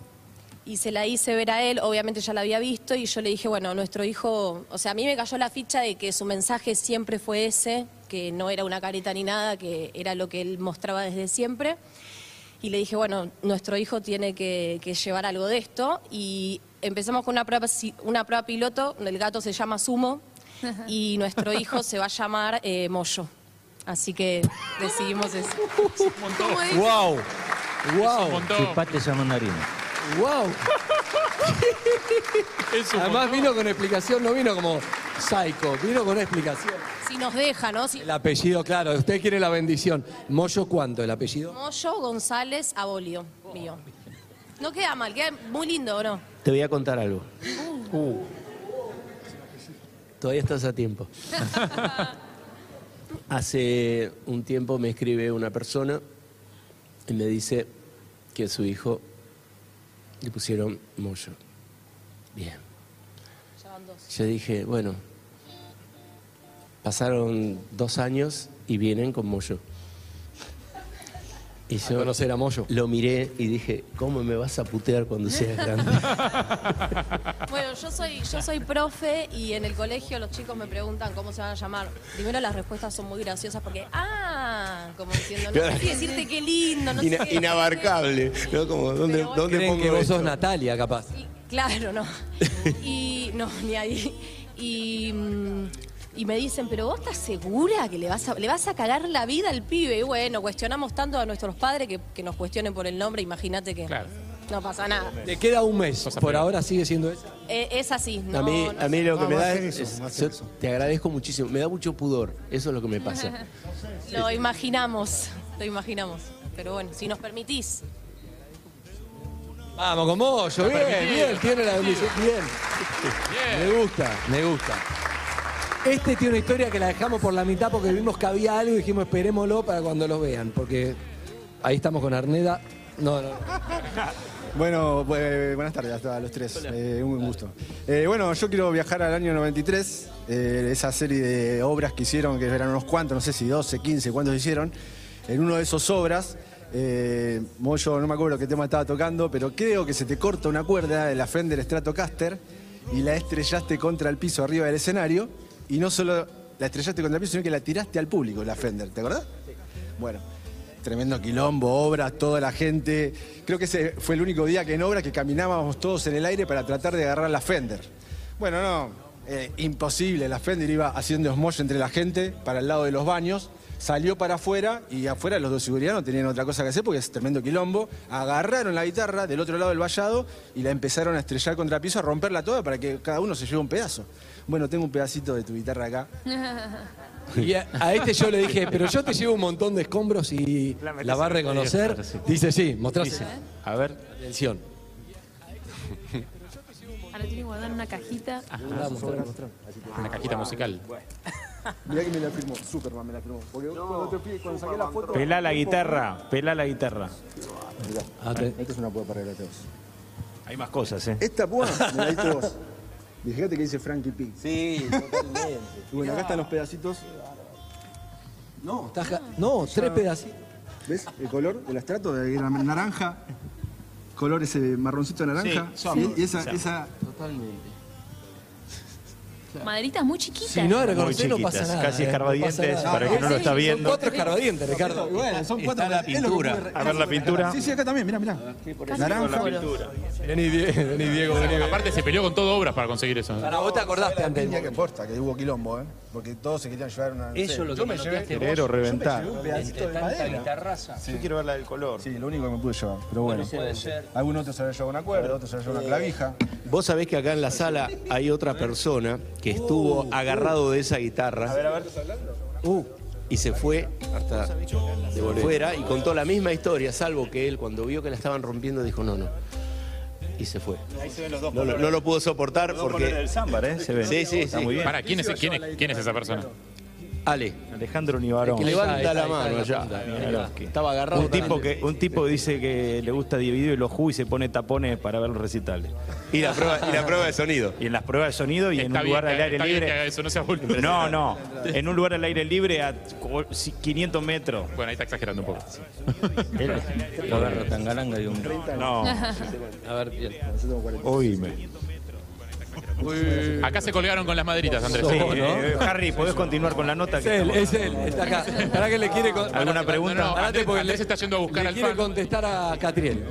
y se la hice ver a él, obviamente ya la había visto y yo le dije, bueno, nuestro hijo, o sea, a mí me cayó la ficha de que su mensaje siempre fue ese, que no era una careta ni nada, que era lo que él mostraba desde siempre. Y le dije, bueno, nuestro hijo tiene que, que llevar algo de esto y empezamos con una prueba, una prueba piloto, el gato se llama Sumo y nuestro hijo se va a llamar eh, Moyo. Así que decidimos eso. ¡Wow! ¡Wow! Chupate esa mandarina. ¡Wow! Además vino con explicación, no vino como Psycho, vino con una explicación. Si nos deja, ¿no? Si... El apellido, claro, usted quiere la bendición. ¿Moyo cuánto el apellido? Moyo González Abolio, mío. No queda mal, queda muy lindo, ¿no? Te voy a contar algo. Uh. Todavía estás a tiempo. Hace un tiempo me escribe una persona y me dice que su hijo le pusieron Moyo. Bien. Ya van dos. Yo dije, bueno, pasaron dos años y vienen con Moyo. Y yo conocer a Moyo. lo miré y dije, ¿cómo me vas a putear cuando seas grande? Bueno, yo soy, yo soy profe y en el colegio los chicos me preguntan cómo se van a llamar. Primero las respuestas son muy graciosas porque, ah, como diciendo, no sé qué decirte qué lindo, no sé Ina- qué. inabarcable. ¿no? Como, ¿dónde, bueno. ¿dónde Creen pongo que vos esto? sos Natalia, capaz. Claro, no. Y no, ni ahí. Y, mm, y me dicen, pero vos estás segura que le vas a, le vas a cagar la vida al pibe. Y bueno, cuestionamos tanto a nuestros padres que, que nos cuestionen por el nombre, imagínate que no pasa nada. Te queda un mes. Por ahora sigue siendo eso. Eh, es así, no, a mí, no a mí lo que No, me va a da es, eso, es- va a ser yo te agradezco muchísimo. Me da mucho pudor. Eso es lo que me pasa. Lo imaginamos, lo imaginamos. Pero bueno, si nos permitís. Vamos con Moyo, bien, bien, tiene la bendición. Bien. Me gusta, me gusta. Este tiene una historia que la dejamos por la mitad porque vimos que había algo y dijimos esperémoslo para cuando lo vean. Porque ahí estamos con Arneda. No, no. Bueno, bu- buenas tardes a los tres. Eh, un gusto. Eh, bueno, yo quiero viajar al año 93. eh, esa serie de obras que hicieron, que eran unos cuantos, no sé si 12, 15, cuántos hicieron. En uno de esos obras, eh, Moyo, no me acuerdo qué tema estaba tocando, pero creo que se te corta una cuerda de la Fender Stratocaster y la estrellaste contra el piso arriba del escenario. Y no solo la estrellaste contra el piso, sino que la tiraste al público, la Fender. ¿Te acordás? Bueno, tremendo quilombo, obras, toda la gente. Creo que ese fue el único día que en obras que caminábamos todos en el aire para tratar de agarrar la Fender. Bueno, no, eh, imposible. La Fender iba haciendo osmolle entre la gente para el lado de los baños. Salió para afuera y afuera los de seguridad no tenían otra cosa que hacer porque es tremendo quilombo. Agarraron la guitarra del otro lado del vallado y la empezaron a estrellar contra el piso, a romperla toda para que cada uno se lleve un pedazo. Bueno, tengo un pedacito de tu guitarra acá. Y a, a este yo le dije, pero yo te llevo un montón de escombros y la, va a reconocer. Dice sí, mostrase. A ver. Atención. Ahora tiene que guardar una cajita. Una cajita musical. Mirá que me la firmó, Superman me la firmó. Porque cuando, te pide- cuando saqué la foto. Pelá la guitarra, pelá la guitarra. Mirá, esta es una púa para teos. Hay más cosas, ¿eh? Esta púa me la diste vos. Fíjate que dice Frankie P. Sí, totalmente. Y bueno, acá están los pedacitos. No, está ja- no, tres pedacitos. ¿Ves el color del estrato? De la naranja. Color ese marroncito de naranja. Sí, son- y esa, esa Totalmente. Maderitas muy chiquitas. Si no reconocer no pasa nada. casi eh, no escarbadientes, para el que no lo está Son viendo. cuatro escarbadientes, Ricardo. Bueno, son cuatro. Está la pintura. A ver la pintura. Sí, sí, acá también. Naranja. Vení, Diego, vení. vení. Aparte se peleó con todo obras para conseguir eso. Pará, vos te acordaste antes. Que importa que hubo quilombo, ¿eh? Porque todos se querían llevar una. no Eso sé, es lo que me me llevé. Querer o Yo me reventar. llevé un pedacito de madera. Yo quiero ver la del color. Sí, lo único que me pude llevar. Pero bueno, puede ser. algunos otros se habían llevado una cuerda, otros se habían llevado una clavija. Vos sabés que acá en la sala hay otra persona que estuvo agarrado de esa guitarra Uh, y se fue hasta de fuera y contó la misma historia, salvo que él cuando vio que la estaban rompiendo dijo no, no. Y se fue. Ahí se ven los dos No, lo- no lo pudo soportar porque... del Zambar, ¿eh? Se ve. Sí, sí, Está muy bien. Para, ¿quién es, quién, es, quién es esa persona? Ale, Alejandro Nivarón. que levanta está, la está, mano está, allá. Miroski. Estaba agarrado. Un tipo, que, un tipo que dice que le gusta dividir los jugos y se pone tapones para ver los recitales. Y la prueba, y la prueba de sonido. Y en las pruebas de sonido y en un bien, lugar al aire está bien que libre. eso, no sea. No, no. En un lugar al aire libre a co- si- 500 metros. Bueno, ahí está exagerando un poco. Él lo agarra tangalanga y un... No. a ver, bien. Oíme. Acá se colgaron con las maderitas, Andrés. Sí, Harry, ¿podés continuar con la nota? Es que él, estamos- es él, está acá. ¿Para que le quiere con- ¿Alguna pregunta? No, no, Andrés, porque Andrés le- está yendo a buscar le al quiere fan. contestar a Catriel.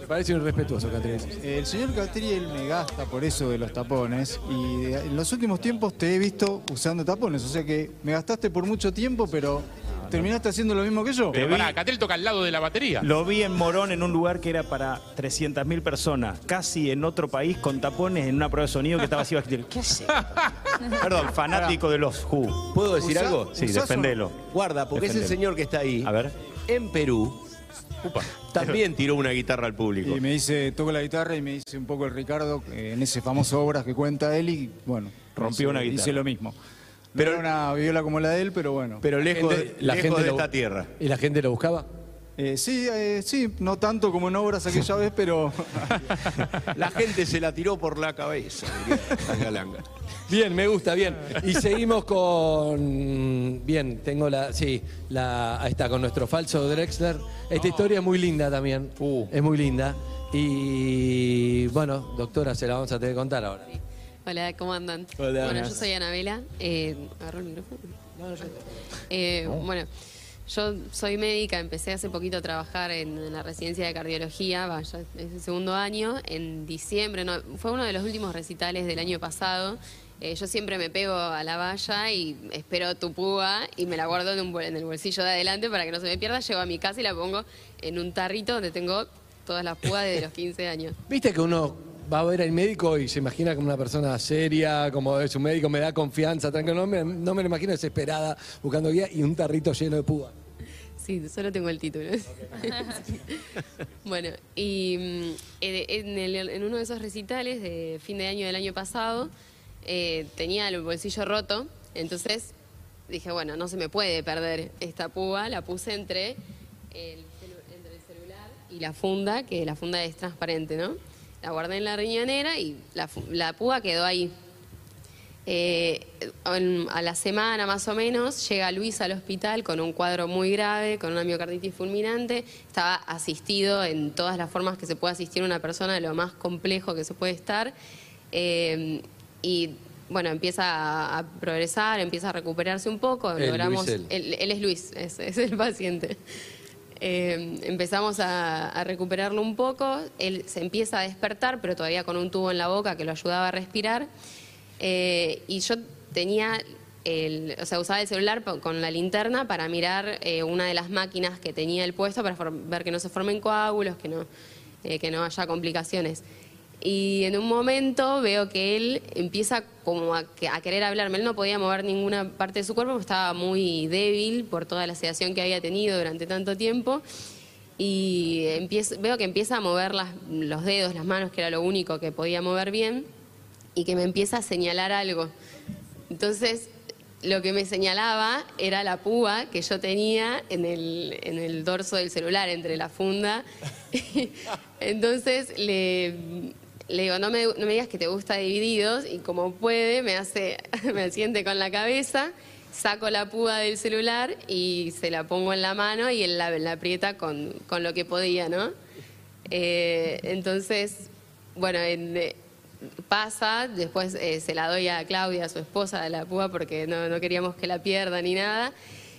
Me parece irrespetuoso, Catriel. El señor Catriel me gasta por eso de los tapones y en los últimos tiempos te he visto usando tapones, o sea que me gastaste por mucho tiempo, pero ¿Terminaste haciendo lo mismo que yo? Pero pará, Catel toca al lado de la batería. Lo vi en Morón en un lugar que era para 300.000 personas, casi en otro país con tapones en una prueba de sonido que estaba así. ¿Qué hace? Perdón, fanático de los Who. ¿Puedo decir Usá- algo? Sí, Usás defendelo. un- Guarda, porque ese Defendelo. señor que está ahí, A ver. en Perú, también tiró una guitarra al público. Y me dice, toco la guitarra y me dice un poco el Ricardo eh, en ese famoso obras que cuenta él y bueno, Rompió hice- una guitarra. Hice lo mismo. Pero una viola como la de él, pero bueno. Pero lejos, la lejos gente de lo- esta tierra. ¿Y la gente lo buscaba? Eh, sí, eh, sí, no tanto como en obras aquella vez, pero La gente se la tiró por la cabeza, diría Langa Langa. Bien, me gusta, bien. Y seguimos con. Bien, tengo la. Sí, la, ahí está, con nuestro falso Drexler. Esta historia es muy linda también. Es muy linda. Y bueno, doctora, se la vamos a tener que contar ahora. Hola, ¿cómo andan? Hola. Bueno, yo soy Anabela. Eh, ¿Agarró el micrófono? Eh, Bueno, yo soy médica, empecé hace poquito a trabajar en, en la residencia de cardiología, vaya, es el segundo año, en diciembre, no, fue uno de los últimos recitales del año pasado. Eh, yo siempre me pego a la valla y espero tu púa y me la guardo en, un bol- en el bolsillo de adelante para que no se me pierda. Llego a mi casa y la pongo en un tarrito donde tengo todas las púas de los 15 años. Viste que uno va a ver al médico y se imagina como una persona seria, como es un médico, me da confianza, tranquilo. No me, no me lo imagino desesperada, buscando guía y un tarrito lleno de púa. Sí, solo tengo el título. bueno, y mm, en, el- en uno de esos recitales de fin de año del año pasado, eh, tenía el bolsillo roto, entonces dije, bueno, no se me puede perder esta púa, la puse entre el, celu- entre el celular y la funda, que la funda es transparente, ¿no? La guardé en la riñonera y la, la púa quedó ahí. Eh, en- a la semana más o menos llega Luis al hospital con un cuadro muy grave, con una miocarditis fulminante. Estaba asistido en todas las formas que se puede asistir una persona, de lo más complejo que se puede estar. Eh, y bueno, empieza a, a progresar, empieza a recuperarse un poco. Él, Logramos, Luis, él. él es Luis, es, es el paciente. Eh, empezamos a, recuperarlo un poco, él se empieza a despertar, pero todavía con un tubo en la boca que lo ayudaba a respirar. Eh, y yo tenía, el, o sea, usaba el celular con la linterna para mirar eh, una de las máquinas que tenía el puesto para ver que no se formen coágulos, que no, eh, que no haya complicaciones. Y en un momento veo que él empieza como a, que- a querer hablarme. Él no podía mover ninguna parte de su cuerpo, estaba muy débil por toda la sedación que había tenido durante tanto tiempo. Y veo que empieza a mover las- los dedos, las manos, que era lo único que podía mover bien, y que me empieza a señalar algo. Entonces, lo que me señalaba era la púa que yo tenía en el, en el dorso del celular, entre la funda. Entonces le, le digo, no me, digas que te gusta Divididos, y como puede, me hace, me asiente con la cabeza, saco la púa del celular y se la pongo en la mano y él la, la aprieta con, con lo que podía, ¿no? Eh, entonces, bueno, en- eh, pasa, después eh, se la doy a Claudia, su esposa, de la púa, porque no, no queríamos que la pierda ni nada.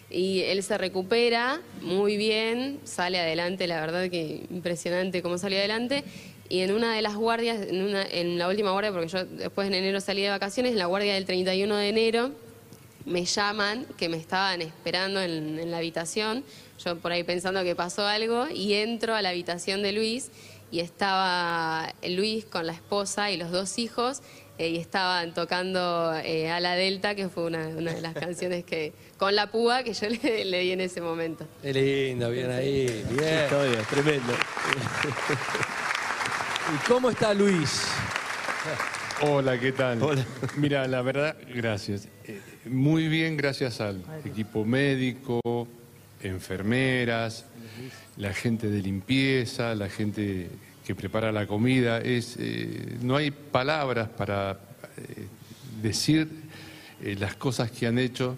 Y él se recupera muy bien, sale adelante, la verdad que impresionante cómo salió adelante. Y en una de las guardias, en, una- en la última guardia, porque yo después en enero salí de vacaciones, en la guardia del 31 de enero, me llaman que me estaban esperando en, en la habitación, yo por ahí pensando que pasó algo, y entro a la habitación de Luis y estaba Luis con la esposa y los dos hijos, eh, y estaban tocando eh, A la Delta, que fue una, una de las canciones que, con la púa que yo le, le di en ese momento. Qué lindo, bien ahí, bien. Historia, tremendo. ¿Y cómo está Luis? Hola, ¿qué tal? Mira, la verdad, gracias. Eh, Muy bien, gracias al equipo médico, enfermeras, la gente de limpieza, la gente que prepara la comida. Es, eh, no hay palabras para eh, decir eh, las cosas que han hecho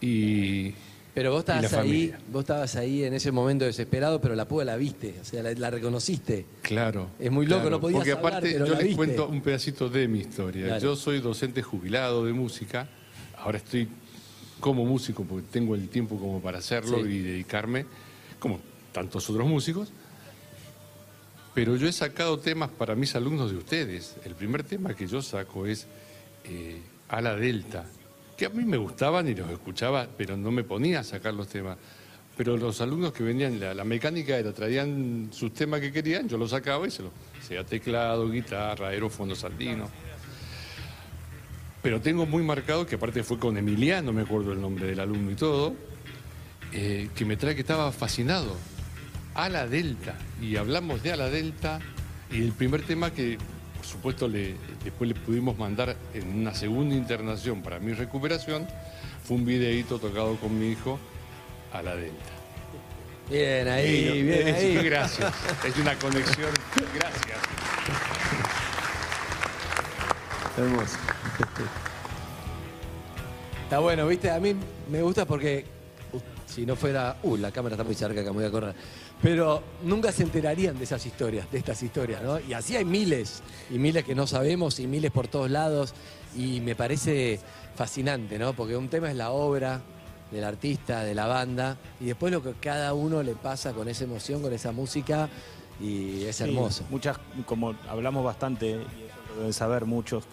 y, Pero vos estabas ahí, familia. vos estabas ahí en ese momento desesperado, pero la púa la viste, o sea, la, la reconociste. Claro. Es muy loco, claro, no podías Porque hablar, aparte, pero yo la les viste. cuento un pedacito de mi historia. Yo soy docente jubilado de música. Ahora estoy como músico porque tengo el tiempo como para hacerlo Sí. y dedicarme, como tantos otros músicos. Pero yo he sacado temas para mis alumnos de ustedes. El primer tema que yo saco es eh, A la Delta. Que a mí me gustaban y los escuchaba, pero no me ponía a sacar los temas. Pero los alumnos que venían, la, la mecánica era, traían sus temas que querían, yo los sacaba y se los, sea teclado, guitarra, aerofondo, saldino. Pero tengo muy marcado, que aparte fue con Emiliano, me acuerdo el nombre del alumno y todo, eh, que me trae que estaba fascinado. Ala Delta. Y hablamos de Ala Delta y el primer tema que, por supuesto, le- después le pudimos mandar en una segunda internación para mi recuperación, fue un videíto tocado con mi hijo, Ala Delta. Bien ahí, bien es- ahí. Gracias. Es una conexión. Gracias. Hermoso. Está bueno, viste, a mí me gusta porque uh, si no fuera, uh, la cámara está muy cerca que me voy a correr, pero nunca se enterarían de esas historias, de estas historias, ¿no? Y así hay miles, y miles que no sabemos, y miles por todos lados, y me parece fascinante, ¿no? Porque un tema es la obra del artista, de la banda, y después lo que cada uno le pasa con esa emoción, con esa música, y es Sí, hermoso. muchas, como hablamos bastante, y eso lo deben saber muchos,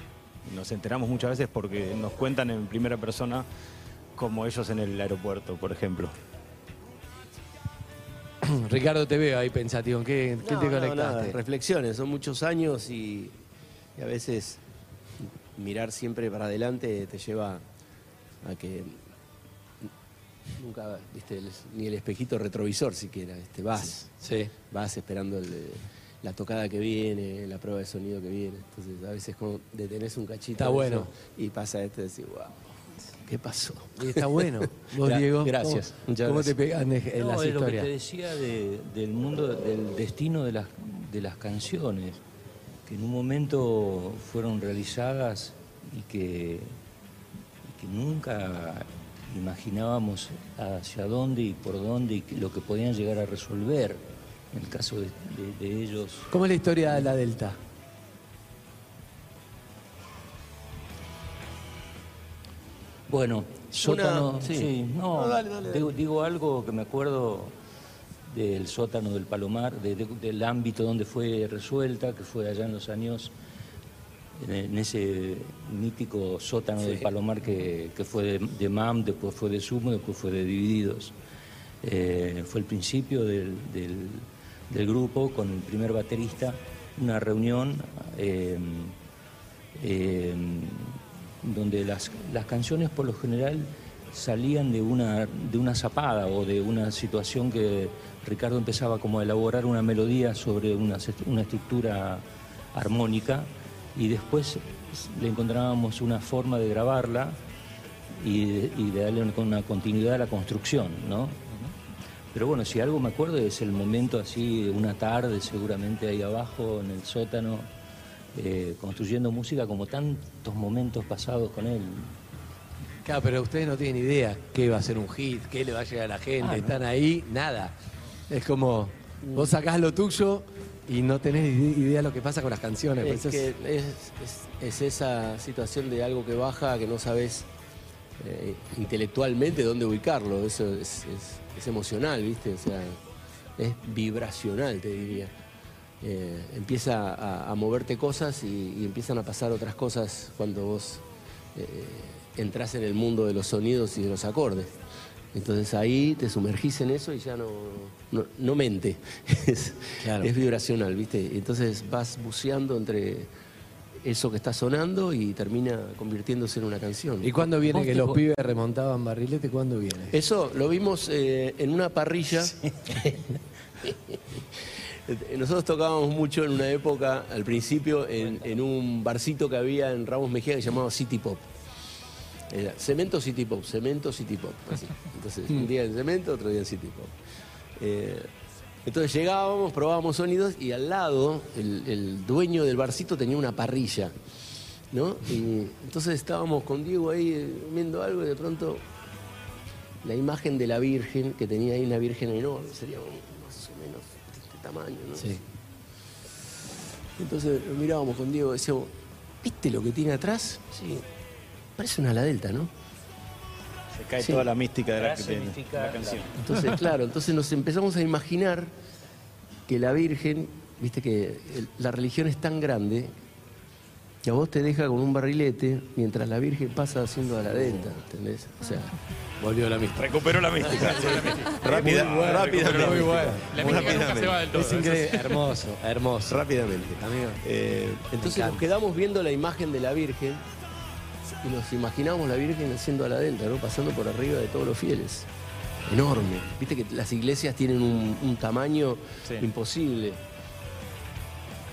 nos enteramos muchas veces porque nos cuentan en primera persona como ellos en el aeropuerto, por ejemplo. Ricardo, te veo ahí pensativo, ¿en qué, qué te no, conectaste? nada, reflexiones, son muchos años y, y a veces mirar siempre para adelante te lleva a que nunca, viste, el- ni el espejito retrovisor siquiera, este, vas, Sí. vas esperando el- la tocada que viene, la prueba de sonido que viene, entonces a veces como detenés un cachito Está bueno. y pasa esto y decís, wow, ¿qué pasó? Y está bueno. Vos, Gra- Diego, Gracias. ¿cómo, muchas cómo te gracias. pegan en No, las es lo que te historias? decía de- del mundo, del destino de las, de las canciones, que en un momento fueron realizadas y que, y que nunca imaginábamos hacia dónde y por dónde y lo que podían llegar a resolver en el caso de, de- de ellos. ¿Cómo es la historia de la Delta? Bueno, sótano, sí. sí, no, No, dale, dale. Digo, digo algo que me acuerdo del sótano del Palomar, de- de- del ámbito donde fue resuelta, que fue allá en los años, en, en ese mítico sótano del Palomar que, que fue de, de MAM, después fue de Sumo, después fue de Divididos. Eh, fue el principio del, del- del grupo con el primer baterista, una reunión eh, eh, donde las, las canciones por lo general salían de una, de una zapada o de una situación que Ricardo empezaba como a elaborar una melodía sobre una, una estructura armónica y después le encontrábamos una forma de grabarla y de, y de darle una, una continuidad a la construcción, ¿no? Pero bueno, si algo me acuerdo es el momento así, una tarde seguramente ahí abajo en el sótano, eh, construyendo música como tantos momentos pasados con él. Claro, pero ustedes no tienen idea qué va a ser un hit, qué le va a llegar a la gente. Ah, ¿no? Están ahí, nada. Es como, vos sacás lo tuyo y no tenés ide- idea de lo que pasa con las canciones. Es Por eso que es, es- es esa situación de algo que baja que no sabes eh, intelectualmente dónde ubicarlo. Eso es, es- es emocional, ¿viste? O sea, es vibracional, te diría. Eh, empieza a, a moverte cosas y, y empiezan a pasar otras cosas cuando vos eh, entras en el mundo de los sonidos y de los acordes. Entonces ahí te sumergís en eso y ya no, no, no mente, es, Claro. es vibracional, ¿viste? Entonces vas buceando entre eso que está sonando y termina convirtiéndose en una canción. ¿Y cuándo viene que los pibes remontaban barrilete? ¿Cuándo viene? Eso lo vimos eh, en una parrilla. Nosotros tocábamos mucho en una época, al principio, en, un barcito que había en Ramos Mejía que llamaba City Pop. Era cemento City Pop, cemento City Pop. Entonces, un día en cemento, otro día en City Pop. Eh, entonces llegábamos, probábamos sonidos y al lado el, dueño del barcito tenía una parrilla. ¿no? Y entonces estábamos con Diego ahí eh, viendo algo y de pronto la imagen de la Virgen, que tenía ahí una Virgen enorme, sería más o menos tamaño, ¿no? Sí. Entonces lo mirábamos con Diego y decíamos, ¿viste lo que tiene atrás? Sí, parece una ala delta, ¿no? Se cae Sí. toda la mística de la, Frase de la canción. Entonces, claro, entonces nos empezamos a imaginar que la Virgen, viste que el- la religión es tan grande Y a vos te deja con un barrilete mientras la Virgen pasa haciendo a la delta, ¿entendés? O sea, volvió la mística. Recuperó la mística. Rápida, rápidamente. muy bueno. La mística nunca se va del todo. Es increíble, hermoso, hermoso. Rápidamente. Eh, entonces nos quedamos viendo la imagen de la Virgen y nos imaginamos la Virgen haciendo a la delta, ¿no? Pasando por arriba de todos los fieles. Enorme. Viste que las iglesias tienen un, un tamaño Sí. imposible.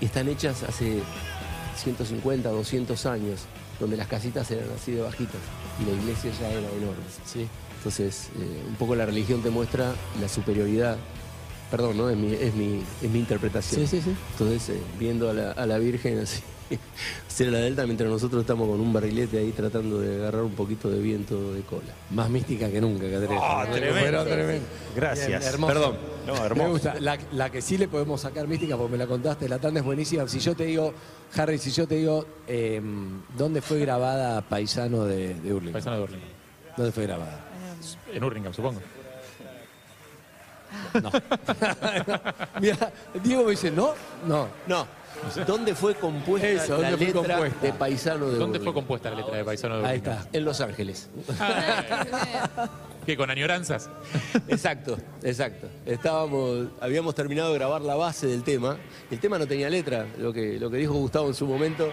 Y están hechas hace 150, 200 años, donde las casitas eran así de bajitas y la iglesia ya era enorme. ¿sí? Entonces, eh, un poco la religión te muestra la superioridad. Perdón, ¿no? Es mi, es mi, es mi interpretación. Sí, sí, sí. Entonces, eh, viendo a la, a la Virgen así, hacer la delta mientras nosotros estamos con un barrilete ahí tratando de agarrar un poquito de viento de cola. Más mística que nunca, Caterina. Ah, tremendo. Gracias. Bien, hermoso. Perdón. No, hermoso. Me gusta. La, la que sí le podemos sacar mística, porque me la contaste, la tanda es buenísima. Si yo te digo, Harry, si yo te digo, eh, ¿dónde fue grabada Paisano de, de Hurlingham? Paisano de Hurlingham. ¿Dónde fue grabada? En Hurlingham, supongo. No. Mira, Diego me dice, ¿no? No. No. ¿Dónde fue compuesta Eso, la ¿dónde fue letra compuesta? de Paisano de ¿Dónde fue compuesta la letra de Paisano de Ahí está. En Los Ángeles. ¿Qué, con añoranzas? Exacto, exacto. Estábamos, habíamos terminado de grabar la base del tema. El tema no tenía letra, lo que, lo que dijo Gustavo en su momento,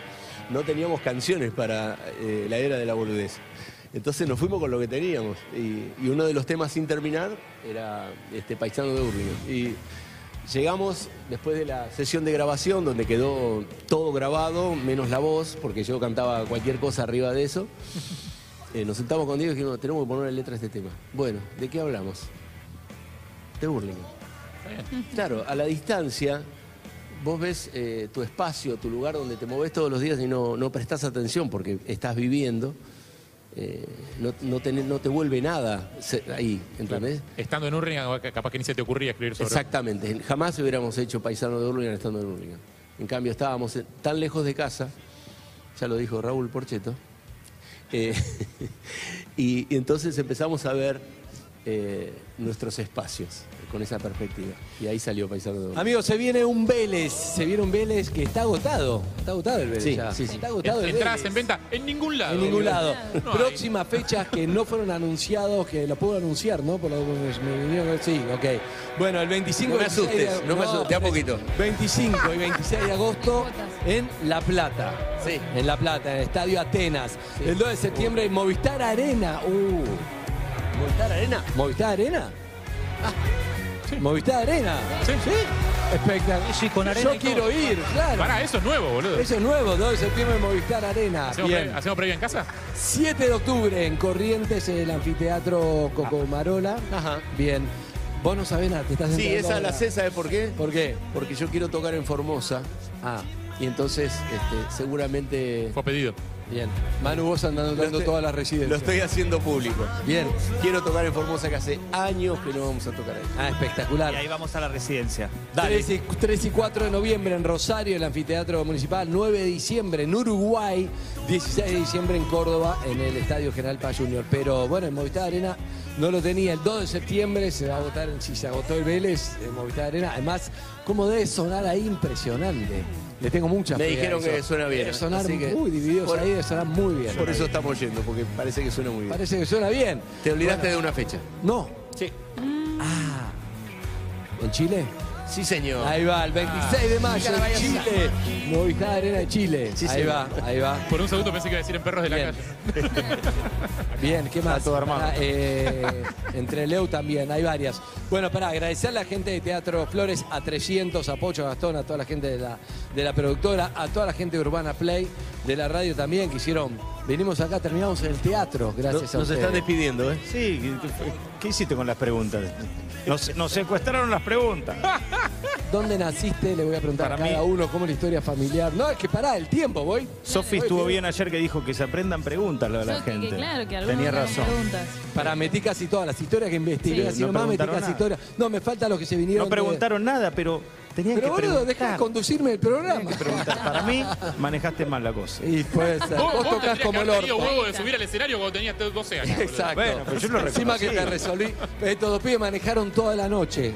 no teníamos canciones para eh, la era de la boludez. Entonces nos fuimos con lo que teníamos. Y, y uno de los temas sin terminar era este Paisano de Hurlingham. Y llegamos después de la sesión de grabación, donde quedó todo grabado, menos la voz, porque yo cantaba cualquier cosa arriba de eso. Eh, nos sentamos con Diego y dijimos, tenemos que poner letra a este tema. Bueno, ¿de qué hablamos? De Hurlingham. Claro, a la distancia, vos ves eh, tu espacio, tu lugar donde te moves todos los días y no, no prestás atención porque estás viviendo. Eh, no, no, te, no te vuelve nada ahí, ¿entendés? Estando en Hurlingham, capaz que ni se te ocurría escribir sobre Exactamente, jamás hubiéramos hecho paisano de Hurlingham estando en Hurlingham. En cambio, estábamos tan lejos de casa, ya lo dijo Raúl Porcheto, eh, y, y entonces empezamos a ver eh, nuestros espacios con esa perspectiva. Y ahí salió Hurlingham. Amigos, se viene un Vélez, se viene un Vélez que está agotado. Está agotado el Vélez Sí, ya. sí, sí. Está agotado el Entradas Vélez. en venta en ningún lado. En ningún lado. No. Próximas fechas que no fueron anunciados, que lo puedo anunciar, ¿no? Por lo que me, vinieron. Sí, ok. Bueno, el 25 No me 26 de- asustes, no me asustes, a poquito. 25 y 26 de agosto en La Plata. Sí. En La Plata, en el Estadio Atenas. El 2 de septiembre en Movistar Arena. Uh. ¿Movistar Arena? ¿Movistar Arena? Ah, Movistar Arena. Sí. Espectacular. Sí, con arena Yo y todo. quiero ir, claro. Pará, eso es nuevo, boludo. Eso es nuevo, 2 de septiembre en Movistar Arena. ¿Hacemos, Bien. pre- ¿Hacemos previa en casa? 7 de octubre en Corrientes, en el anfiteatro Cocomarola. Ajá. Bien. Vos no sabés nada, te estás Sí, esa la ahora. sé, ¿sabes por qué? ¿Por qué? Porque yo quiero tocar en Formosa. Ah, Y entonces, este, seguramente. Fue pedido. Bien. Manu, vos andando dando todas las residencias. Lo estoy haciendo público. Bien. Quiero tocar en Formosa que hace años que no vamos a tocar ahí. Ah, espectacular. Y ahí vamos a la residencia. 3 y, 3 y 4 de noviembre en Rosario, el anfiteatro municipal. 9 de diciembre en Uruguay. 16 de diciembre en Córdoba, en el Estadio General Paz Junior. Pero bueno, en Movistar Arena no lo tenía. El 2 de septiembre se va a agotar, si se agotó el Vélez, en Movistar Arena. Además, ¿cómo debe sonar ahí? Impresionante. Le tengo mucha Me fe a dijeron eso. que suena bien. Debe sonar así que- muy divididos por- ahí, debe sonar muy bien. Por eso estamos yendo, porque parece que suena muy bien. Parece que suena bien. Te olvidaste Bueno, de una fecha. No. Sí. Ah. ¿En Chile? Sí, señor. Ahí va, el 26 de mayo Cara, en vaya Chile. Movistar Arena de Chile. Sí, ahí señor. va, ahí va. Por un segundo pensé que iba a decir en perros de la Bien. calle. Bien, ¿qué más? todo armado. Eh, entre Leu también, hay varias. Bueno, para agradecer a la gente de Teatro Flores, a 300, a Pocho Gastón, a toda la gente de la, de la productora, a toda la gente de Urbana Play, de la radio también, que hicieron. Venimos acá, terminamos en el teatro, gracias Nos, a nos están despidiendo, ¿eh? Sí, ¿qué, qué hiciste con las preguntas? Nos, nos secuestraron las preguntas. ¿Dónde naciste? Le voy a preguntar Para a cada mí- uno cómo es la historia familiar. No, es que pará, el tiempo, voy. Sofi estuvo bien ayer que dijo que se aprendan preguntas lo de la Yo que- que gente. claro, que algunos Tenía razón. preguntas. Para metí casi todas las historias que investigué, Sí, así no nomás metí casi nada. historias. No, me falta los que se vinieron. No de- preguntaron nada, pero tenían Pero que boludo, preguntar. de conducirme el programa. preguntar. Para mí, manejaste mal la cosa. Y puede ser. Vos, Vos, tendrías como que el orto. huevo de subir al escenario cuando tenías 12 años. boludo. Exacto. Bueno, pero yo lo Encima que te resolví. Estos dos pibes manejaron toda la noche.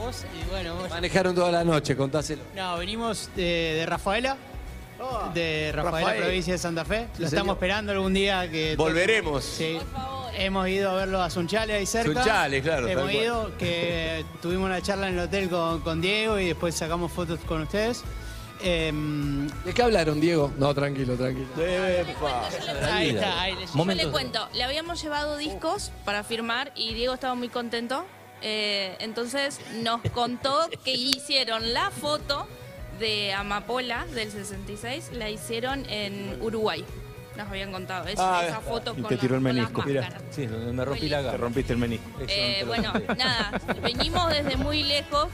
Vos y bueno, vos. Manejaron toda la noche, contáselo. No, venimos de, de Rafaela de Rafael, Rafael. provincia de Santa Fe. Lo estamos esperando algún día que... Volveremos. Sí. Hemos ido a verlo a Sunchales ahí cerca. Sunchales, claro, Hemos cual. ido, que tuvimos una charla en el hotel con, con Diego y después sacamos fotos con ustedes. Em, ¿De qué hablaron, Diego? No, tranquilo, tranquilo. ahí está, ahí les- Yo le cuento, le habíamos llevado discos para firmar y Diego estaba muy contento. Eh, entonces nos contó que hicieron la foto de Amapola del 66, la hicieron en Uruguay. Nos habían contado eso, Ah, esa foto y con, te la- tiró el con las menisco. máscaras. Sí, me rompí la Te rompiste el menisco. Eh, bueno, nada, venimos desde muy lejos.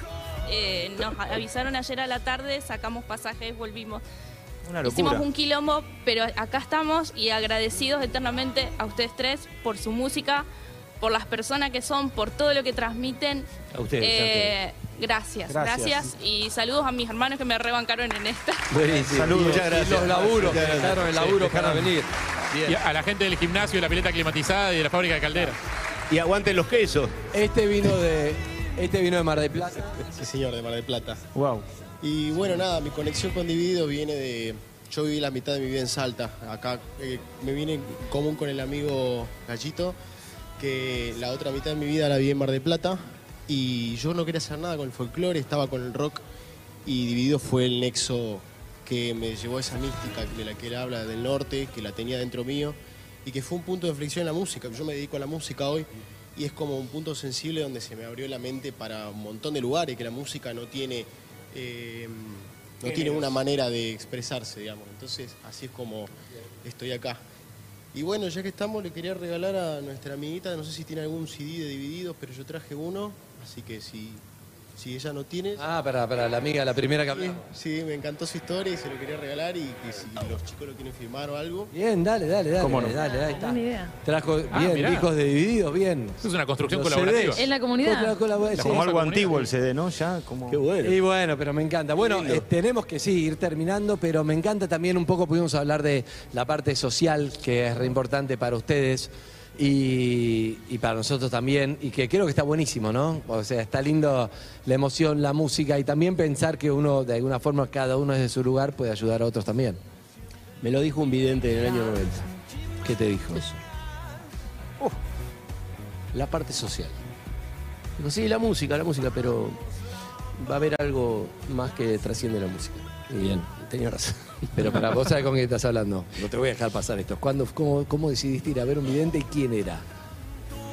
eh, nos avisaron ayer a la tarde, sacamos pasajes, volvimos. Una Hicimos locura. un quilombo, pero acá estamos y agradecidos eternamente a ustedes tres por su música, por las personas que son, por todo lo que transmiten. A ustedes, Eh, gracias, Gracias. gracias, Y saludos a mis hermanos que me rebancaron en esta. Buenísimo. Saludos. Muchas gracias. Y los laburos, que gracias. dejaron el laburo Sí, para venir. Y a la gente del gimnasio, de la pileta climatizada y de la fábrica de caldera. Y aguanten los quesos. Este vino de, este vino de Mar del Plata. Sí, señor, de Mar del Plata. Wow. Y bueno, nada, mi conexión con Dividido viene de... Yo viví la mitad de mi vida en Salta. Acá eh, me vine en común con el amigo Gallito, que la otra mitad de mi vida la viví en Mar del Plata. Y yo no quería hacer nada con el folclore, estaba con el rock. Y Dividido fue el nexo que me llevó a esa mística de la que él habla del norte, que la tenía dentro mío. Y que fue un punto de inflexión en la música. Yo me dedico a la música hoy y es como un punto sensible donde se me abrió la mente para un montón de lugares, que la música no tiene, eh, no tiene una manera de expresarse, digamos. Entonces, así es como estoy acá. Y bueno, ya que estamos, le quería regalar a nuestra amiguita, no sé si tiene algún CD de Divididos, pero yo traje uno, así que si, si ella no tiene... Ah, para, para la amiga, la primera que hablamos. Sí, me encantó su historia y se lo quería regalar y que si los chicos lo quieren firmar o algo. Bien, dale, dale, dale. ¿Cómo no? Dale, ahí está. Buena idea. Trajo Ah, bien, mirá. discos de divididos, bien. Es una construcción Los colaborativa. CDs. En la comunidad. Sí. Como algo antiguo el CD, ¿no? Ya, como... Qué bueno. Y bueno, pero me encanta. Bueno, eh, tenemos que sí, ir terminando, pero me encanta también un poco, pudimos hablar de la parte social, que es re importante para ustedes y, y para nosotros también, y que creo que está buenísimo, ¿no? O sea, está lindo la emoción, la música, y también pensar que uno, de alguna forma, cada uno desde su lugar puede ayudar a otros también. Me lo dijo un vidente en el año 90. ¿Qué te dijo? La parte social. Digo, sí, la música, la música, pero va a haber algo más que trasciende la música. Bien. Tenía razón. Pero para vos sabés con quién estás hablando. No te voy a dejar pasar esto. ¿Cuándo, cómo, ¿Cómo decidiste ir a ver un vidente y quién era?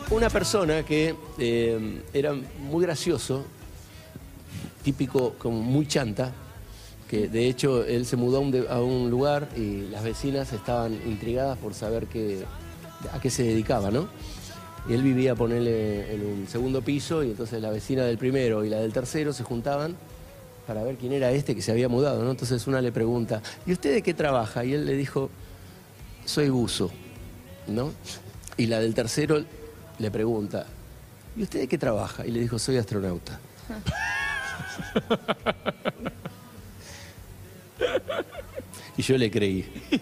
Una persona que eh, era muy gracioso, típico, como muy chanta, que de hecho él se mudó a un, a un lugar y las vecinas estaban intrigadas por saber qué, a qué se dedicaba, ¿no? Y él vivía, ponerle en un segundo piso y entonces la vecina del primero y la del tercero se juntaban para ver quién era este que se había mudado, ¿no? Entonces una le pregunta, ¿y usted de qué trabaja? Y él le dijo, soy buzo, ¿no? Y la del tercero le pregunta, ¿y usted de qué trabaja? Y le dijo, soy astronauta. Y yo le creí.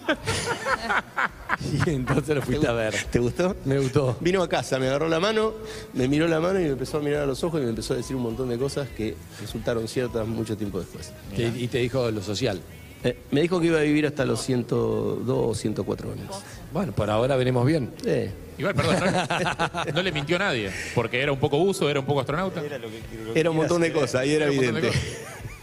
Y entonces lo fuiste a ver. ¿Te gustó? Me gustó. Vino a casa, me agarró la mano, me miró la mano y me empezó a mirar a los ojos y me empezó a decir un montón de cosas que resultaron ciertas mucho tiempo después. Te- y te dijo lo social. Eh, me dijo que iba a vivir hasta los 102 o 104 años. Bueno, por ahora venimos bien. Eh, Igual, perdón, no, no le mintió a nadie, porque era un poco uso, era un poco astronauta. Era un montón de cosas y era un montón de evidente.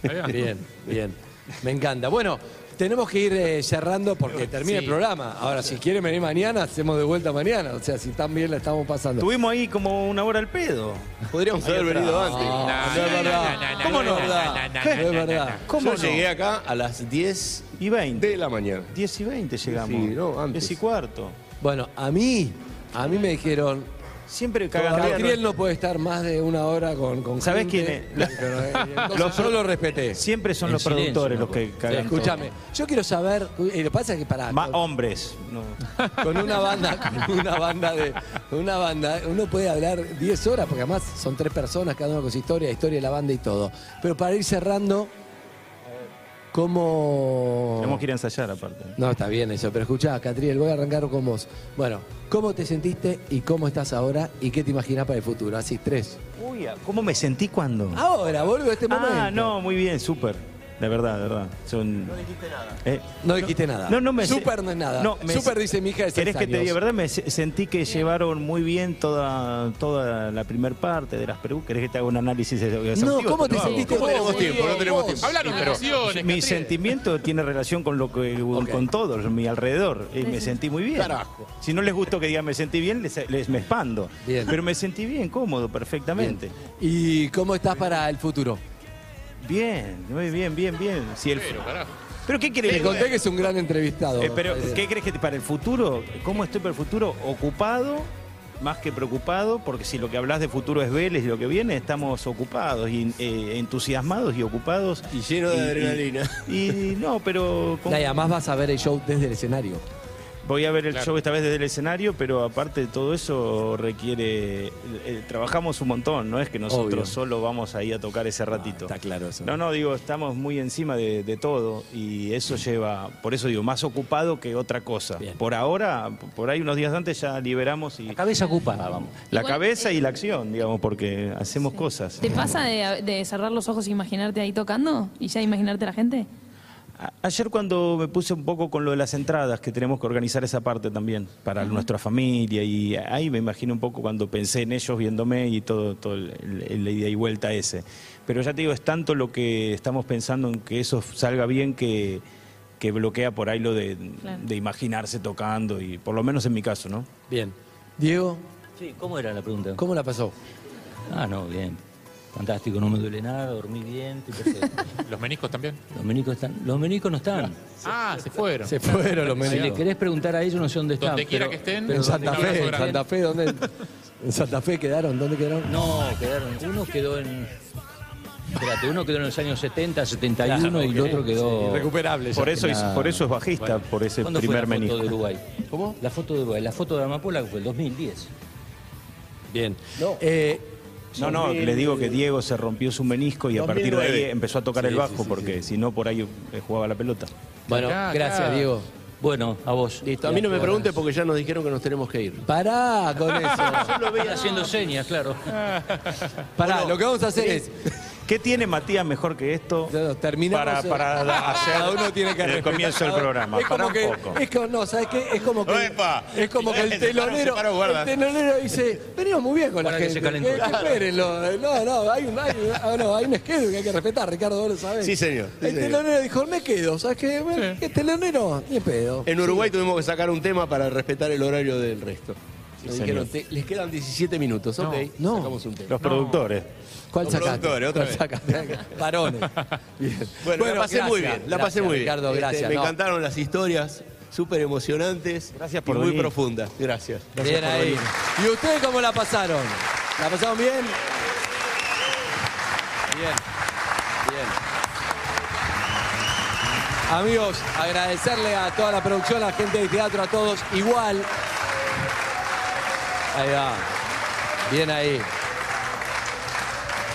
cosas. Ahí va. Bien, bien. Me encanta. Bueno, tenemos que ir eh, cerrando porque termina el programa. Ahora, si quieren venir mañana, hacemos de vuelta mañana. O sea, si tan bien la estamos pasando. Estuvimos ahí como una hora al pedo. Podríamos haber venido antes. No, no es verdad. ¿Cómo no? Es verdad. ¿Qué? Es verdad. ¿Cómo Yo no? llegué acá a las 10 Y 20. de la mañana. 10 y 20 llegamos. Sí, no, antes. 10 y cuarto. Bueno, a mí, a mí me dijeron, Siempre cagan Gabriel no puede estar más de una hora con, con ¿Sabés quién es? Eh, Los yo lo respeté. Siempre son En los silencio, productores ¿no? los que cagan. escúchame, yo quiero saber, y lo que pasa es que para Más hombres. No. con una banda, con una banda de con una banda, uno puede hablar 10 horas, porque además son tres personas, cada uno con su historia, historia de la banda y todo. Pero para ir cerrando, ¿cómo. Tenemos que ir a ensayar aparte. No, está bien eso, pero escuchá, Catriel, voy a arrancar con vos. Bueno, ¿cómo te sentiste y cómo estás ahora y qué te imaginas para el futuro? Así, tres. Uy, ¿cómo me sentí cuando? Ahora, vuelvo a este momento. Ah, no, muy bien, súper. De verdad, de verdad. Son, No dijiste nada. eh, No dijiste nada. No, no me Super no es nada. No, me- Super dice mi hija de ¿Querés que te diga verdad? Me se- sentí que llevaron muy bien toda, toda la primer parte de las preguntas. ¿Querés que te haga un análisis exhaustivo? No, ¿cómo te sentiste vos? tenemos tiempo, no tenemos tiempo. Hablaron de emociones. Mi sentimiento tiene relación con lo que con todo, mi alrededor. Y me sentí muy bien. Carajo. Si no les gustó que diga me sentí bien, les, les me expando. Bien. Pero me sentí bien, cómodo, perfectamente. ¿Y cómo estás para el futuro? Bien, muy bien, bien, bien. Si el, Pero, carajo. ¿Pero qué querés? Te conté que es un gran entrevistado. Eh, pero. ¿qué crees que para el futuro? ¿Cómo estoy para el futuro? Ocupado, más que preocupado, porque si lo que hablas de futuro es Vélez y lo que viene, estamos ocupados y eh, entusiasmados y ocupados. Y lleno de adrenalina. Y, no, pero con- Y además vas a ver el show desde el escenario. Voy a ver el Claro. show esta vez desde el escenario, pero aparte de todo eso requiere... eh, trabajamos un montón, no es que nosotros Obvio. solo vamos ahí a tocar ese ratito. Está claro eso. No, no, digo, estamos muy encima de, de todo y eso lleva, por eso digo, más ocupado que otra cosa. Bien. Por ahora, por ahí unos días antes ya liberamos y La cabeza ocupada, vamos. la Igual, cabeza eh, y la acción, digamos, porque hacemos cosas. ¿Te pasa de, de cerrar los ojos e imaginarte ahí tocando? ¿Y ya imaginarte a la gente? Ayer cuando me puse un poco con lo de las entradas, que tenemos que organizar esa parte también para nuestra familia, y ahí me imagino un poco cuando pensé en ellos viéndome y todo, todo el, el- la ida y vuelta ese. Pero ya te digo, es tanto lo que estamos pensando en que eso salga bien que, que bloquea por ahí lo de, Claro. de imaginarse tocando, y por lo menos en mi caso, ¿no? Bien. Diego, Sí, ¿cómo era la pregunta? ¿cómo la pasó? Ah, no, bien. Fantástico, no me duele nada, dormí bien, estoy. ¿Los meniscos también? Los menicos están. Los menicos no están. Ah, se fueron. Se fueron los Si le meniscos. querés preguntar a ellos, no sé dónde están. Donde quiera pero- que estén, pero En Santa Fe, en. Santa Fe, ¿dónde? En Santa Fe quedaron, ¿dónde quedaron? No, quedaron. Uno quedó en. Espérate, uno quedó en los años 70, 71 y el otro quedó. Irrecuperable. Por eso, es, por eso es bajista, por ese ¿Cuándo fue primer la foto menisco. de Uruguay? ¿Cómo? La foto de Uruguay. La foto de Amapola fue el 2010. Bien. No. Eh, No, no, les digo que Diego se rompió su menisco y a partir de ahí 2009. empezó a tocar Sí, el bajo sí, porque si no por ahí eh, jugaba la pelota. bueno, Acá, gracias, acá. Diego. Bueno, a vos. Listo, a mí no me pregunte porque ya nos dijeron que nos tenemos que ir. Pará con eso. Yo lo veía haciendo señas, claro. Pará, lo que vamos a hacer es. ¿Qué tiene Matías mejor que esto No, terminamos. para, para hacer Cada uno tiene que el respetar. comienzo del programa? Es Para como un que, poco. es como, no, ¿sabes qué? Es como que, es como que el paró, telonero, paró, el telonero dice, venimos muy bien con la Para que gente. se calentó. que- que espérenlo. No, no, hay un, hay, ah, no, hay un schedule que hay que respetar, Ricardo, vos lo sabés. Sí, señor, sí, el señor. telonero dijo, me quedo, ¿sabes qué? Bueno, ¿Qué telonero? Ni pedo. En Uruguay tuvimos que sacar un tema para respetar el horario del resto. Nos señor. dijeron, "Te- les quedan 17 minutos, ok. no. Sacamos un tema. Los productores. ¿Cuál sacaste? ¿Cuál sacaste? Varones. Bien. Bueno, la pasé muy bien, la pasé gracias, muy bien. Ricardo, Este, gracias. me no. encantaron las historias, súper emocionantes Gracias por y muy profundas. Gracias. Bien ahí. ¿Y ustedes cómo la pasaron? ¿La pasaron bien? Bien. Bien. Amigos, agradecerle a toda la producción, a la gente de teatro, a todos igual. Ahí va. Bien ahí.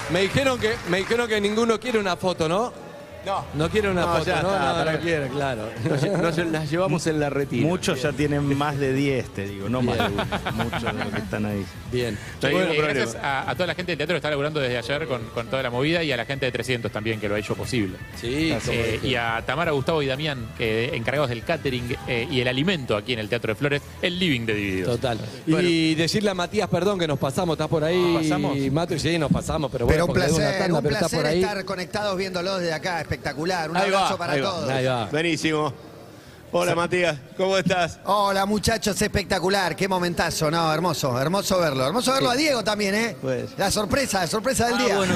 Me dijeron que, me dijeron que ninguno quiere una foto, ¿no? No. No quiere una No, foto, ya ¿no? está, No, quiere, claro. Nos, lle- nos lle- las llevamos en la retira. Muchos ya tienen más de 10, te digo, no más de uno. Muchos de los que están ahí. Bien. Bueno, eh, gracias a, a toda la gente del teatro que está laburando desde ayer con, con toda la movida y a la gente de 300 también que lo ha hecho posible. Sí, como Eh, dije. y a Tamara, Gustavo y Damián, que encargados del catering eh, y el alimento aquí en el Teatro de Flores, el living de Divididos. Total. Y decirle a Matías, perdón, que nos pasamos, ¿estás por ahí? ¿Pasamos? Mato, y sí, nos pasamos, pero bueno, Pero un porque es una placer, tanda, un pero está placer por ahí. estar conectados viéndolos desde acá, espectacular. Un Ahí va, abrazo para ahí va, todos. Ahí va. Buenísimo. Hola Matías, ¿cómo estás? Hola muchachos, espectacular, qué momentazo, no, hermoso, hermoso verlo, hermoso verlo a Diego también, ¿eh? Pues. La sorpresa, la sorpresa del Ah, día. bueno,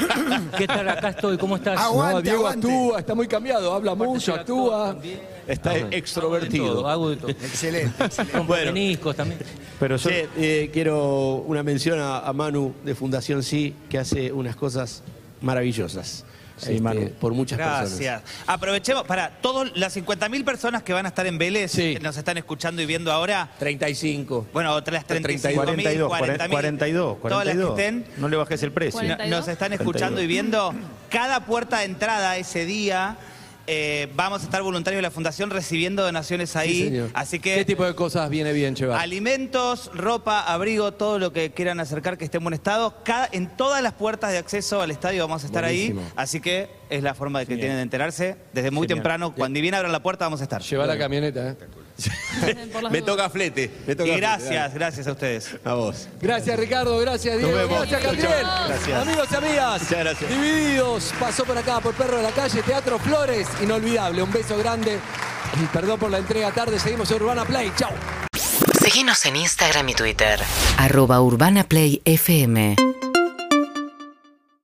¿qué tal? Acá estoy, ¿cómo estás? Aguante, No, Diego aguante. actúa, está muy cambiado, habla mucho, actúa. también. Está Hago de extrovertido. todo, Hago de todo. Excelente, excelente. Con Bueno. también. Pero yo, eh, quiero una mención a, a Manu de Fundación Sí, que hace unas cosas maravillosas. Sí, Este, Manu. Por muchas personas. Gracias. Aprovechemos para todas las 50.000 personas que van a estar en Vélez, Sí. que nos están escuchando y viendo ahora. 35. Bueno, otras 35.000, 42, 40.000. 42, Todas las que 42. estén. No le bajes el precio. No- Nos están escuchando y viendo cada puerta de entrada ese día. Eh, vamos a estar voluntarios de la Fundación recibiendo donaciones ahí. Sí, señor. Así que ¿Qué tipo de cosas viene bien llevar? alimentos, ropa, abrigo, todo lo que quieran acercar que esté en buen estado. Cada- en todas las puertas de acceso al estadio vamos a estar Buenísimo. ahí. Así que es la forma de que Genial. tienen de enterarse. Desde muy Genial. temprano, cuando bien abran la puerta, vamos a estar. Lleva la camioneta, ¿eh? Me toca flete. Me toca Y flete, gracias, gracias a ustedes. A vos. Gracias Ricardo, gracias Nos Diego, vemos. gracias Gabriel. Gracias. Amigos y amigas, Muchas gracias. divididos, pasó por acá por Perro de la Calle, Teatro Flores, inolvidable, un beso grande. Y perdón por la entrega tarde, seguimos en Urbana Play, chau. Síguenos en Instagram y Twitter. Arroba Urbana Play FM.